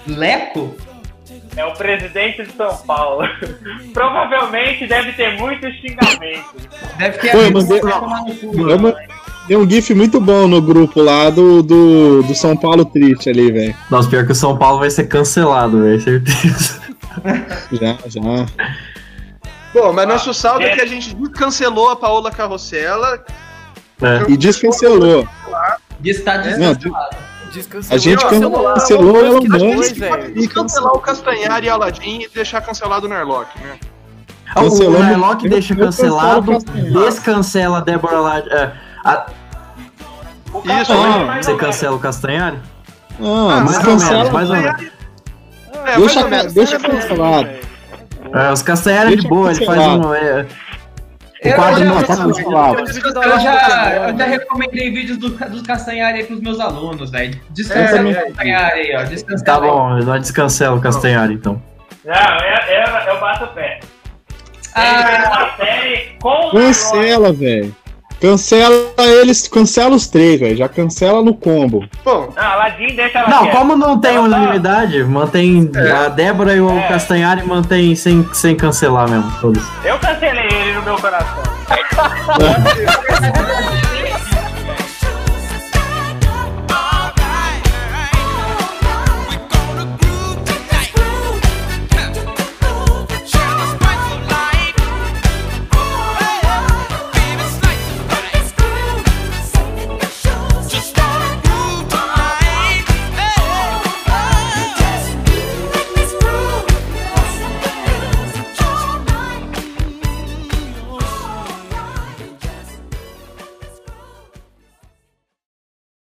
Leco? É o presidente de São Paulo. Provavelmente deve ter muitos xingamentos. Deve ter Pô, eu mandei-. Eu Tem um GIF muito bom no grupo lá do, do, do São Paulo Triste ali, velho. Nossa, pior que o São Paulo vai ser cancelado, velho, certeza. Já, já. Bom, mas nosso saldo é é. que a gente cancelou a Paola Carrossela. É. E descancelou. Diz tá Não, descancelado. Descancelou. A gente Cancelou cancelou o o Elon Musk. E cancelar o Castanhar e Aladdin e deixar cancelado o Nerlock, né? Ah, O Narlock deixa eu- eu cancelado, cancelo o Castanhar. descancela a Débora Lade. É, a- O Isso, Castanhari ah, você cancela o Castanhari? Ah, mais ou menos, mais ou menos. É, Deixa, mais ou ca- menos. deixa cancelado. É, os Castanhari é de boa, ele faz um. É, o Eu quadro já- não tá cancelado. Eu já, eu já recomendei vídeos do, dos Castanhari aí pros meus alunos, velho. Descancela É, o Castanhari aí, ó. Descancela Tá aí. bom, nós descancela o Castanhari então. Não, eu, eu, eu bato o pé. Ele Ah. fez uma série com. Cancela, velho. Cancela eles, cancela os três, velho. Já cancela no combo. Bom, Ah, Aladdin deixa ela Não, quieta. como não tem tá- unanimidade, mantém a Débora e o É. Castanhari mantém sem, sem cancelar mesmo, todos. Eu cancelei ele no meu coração.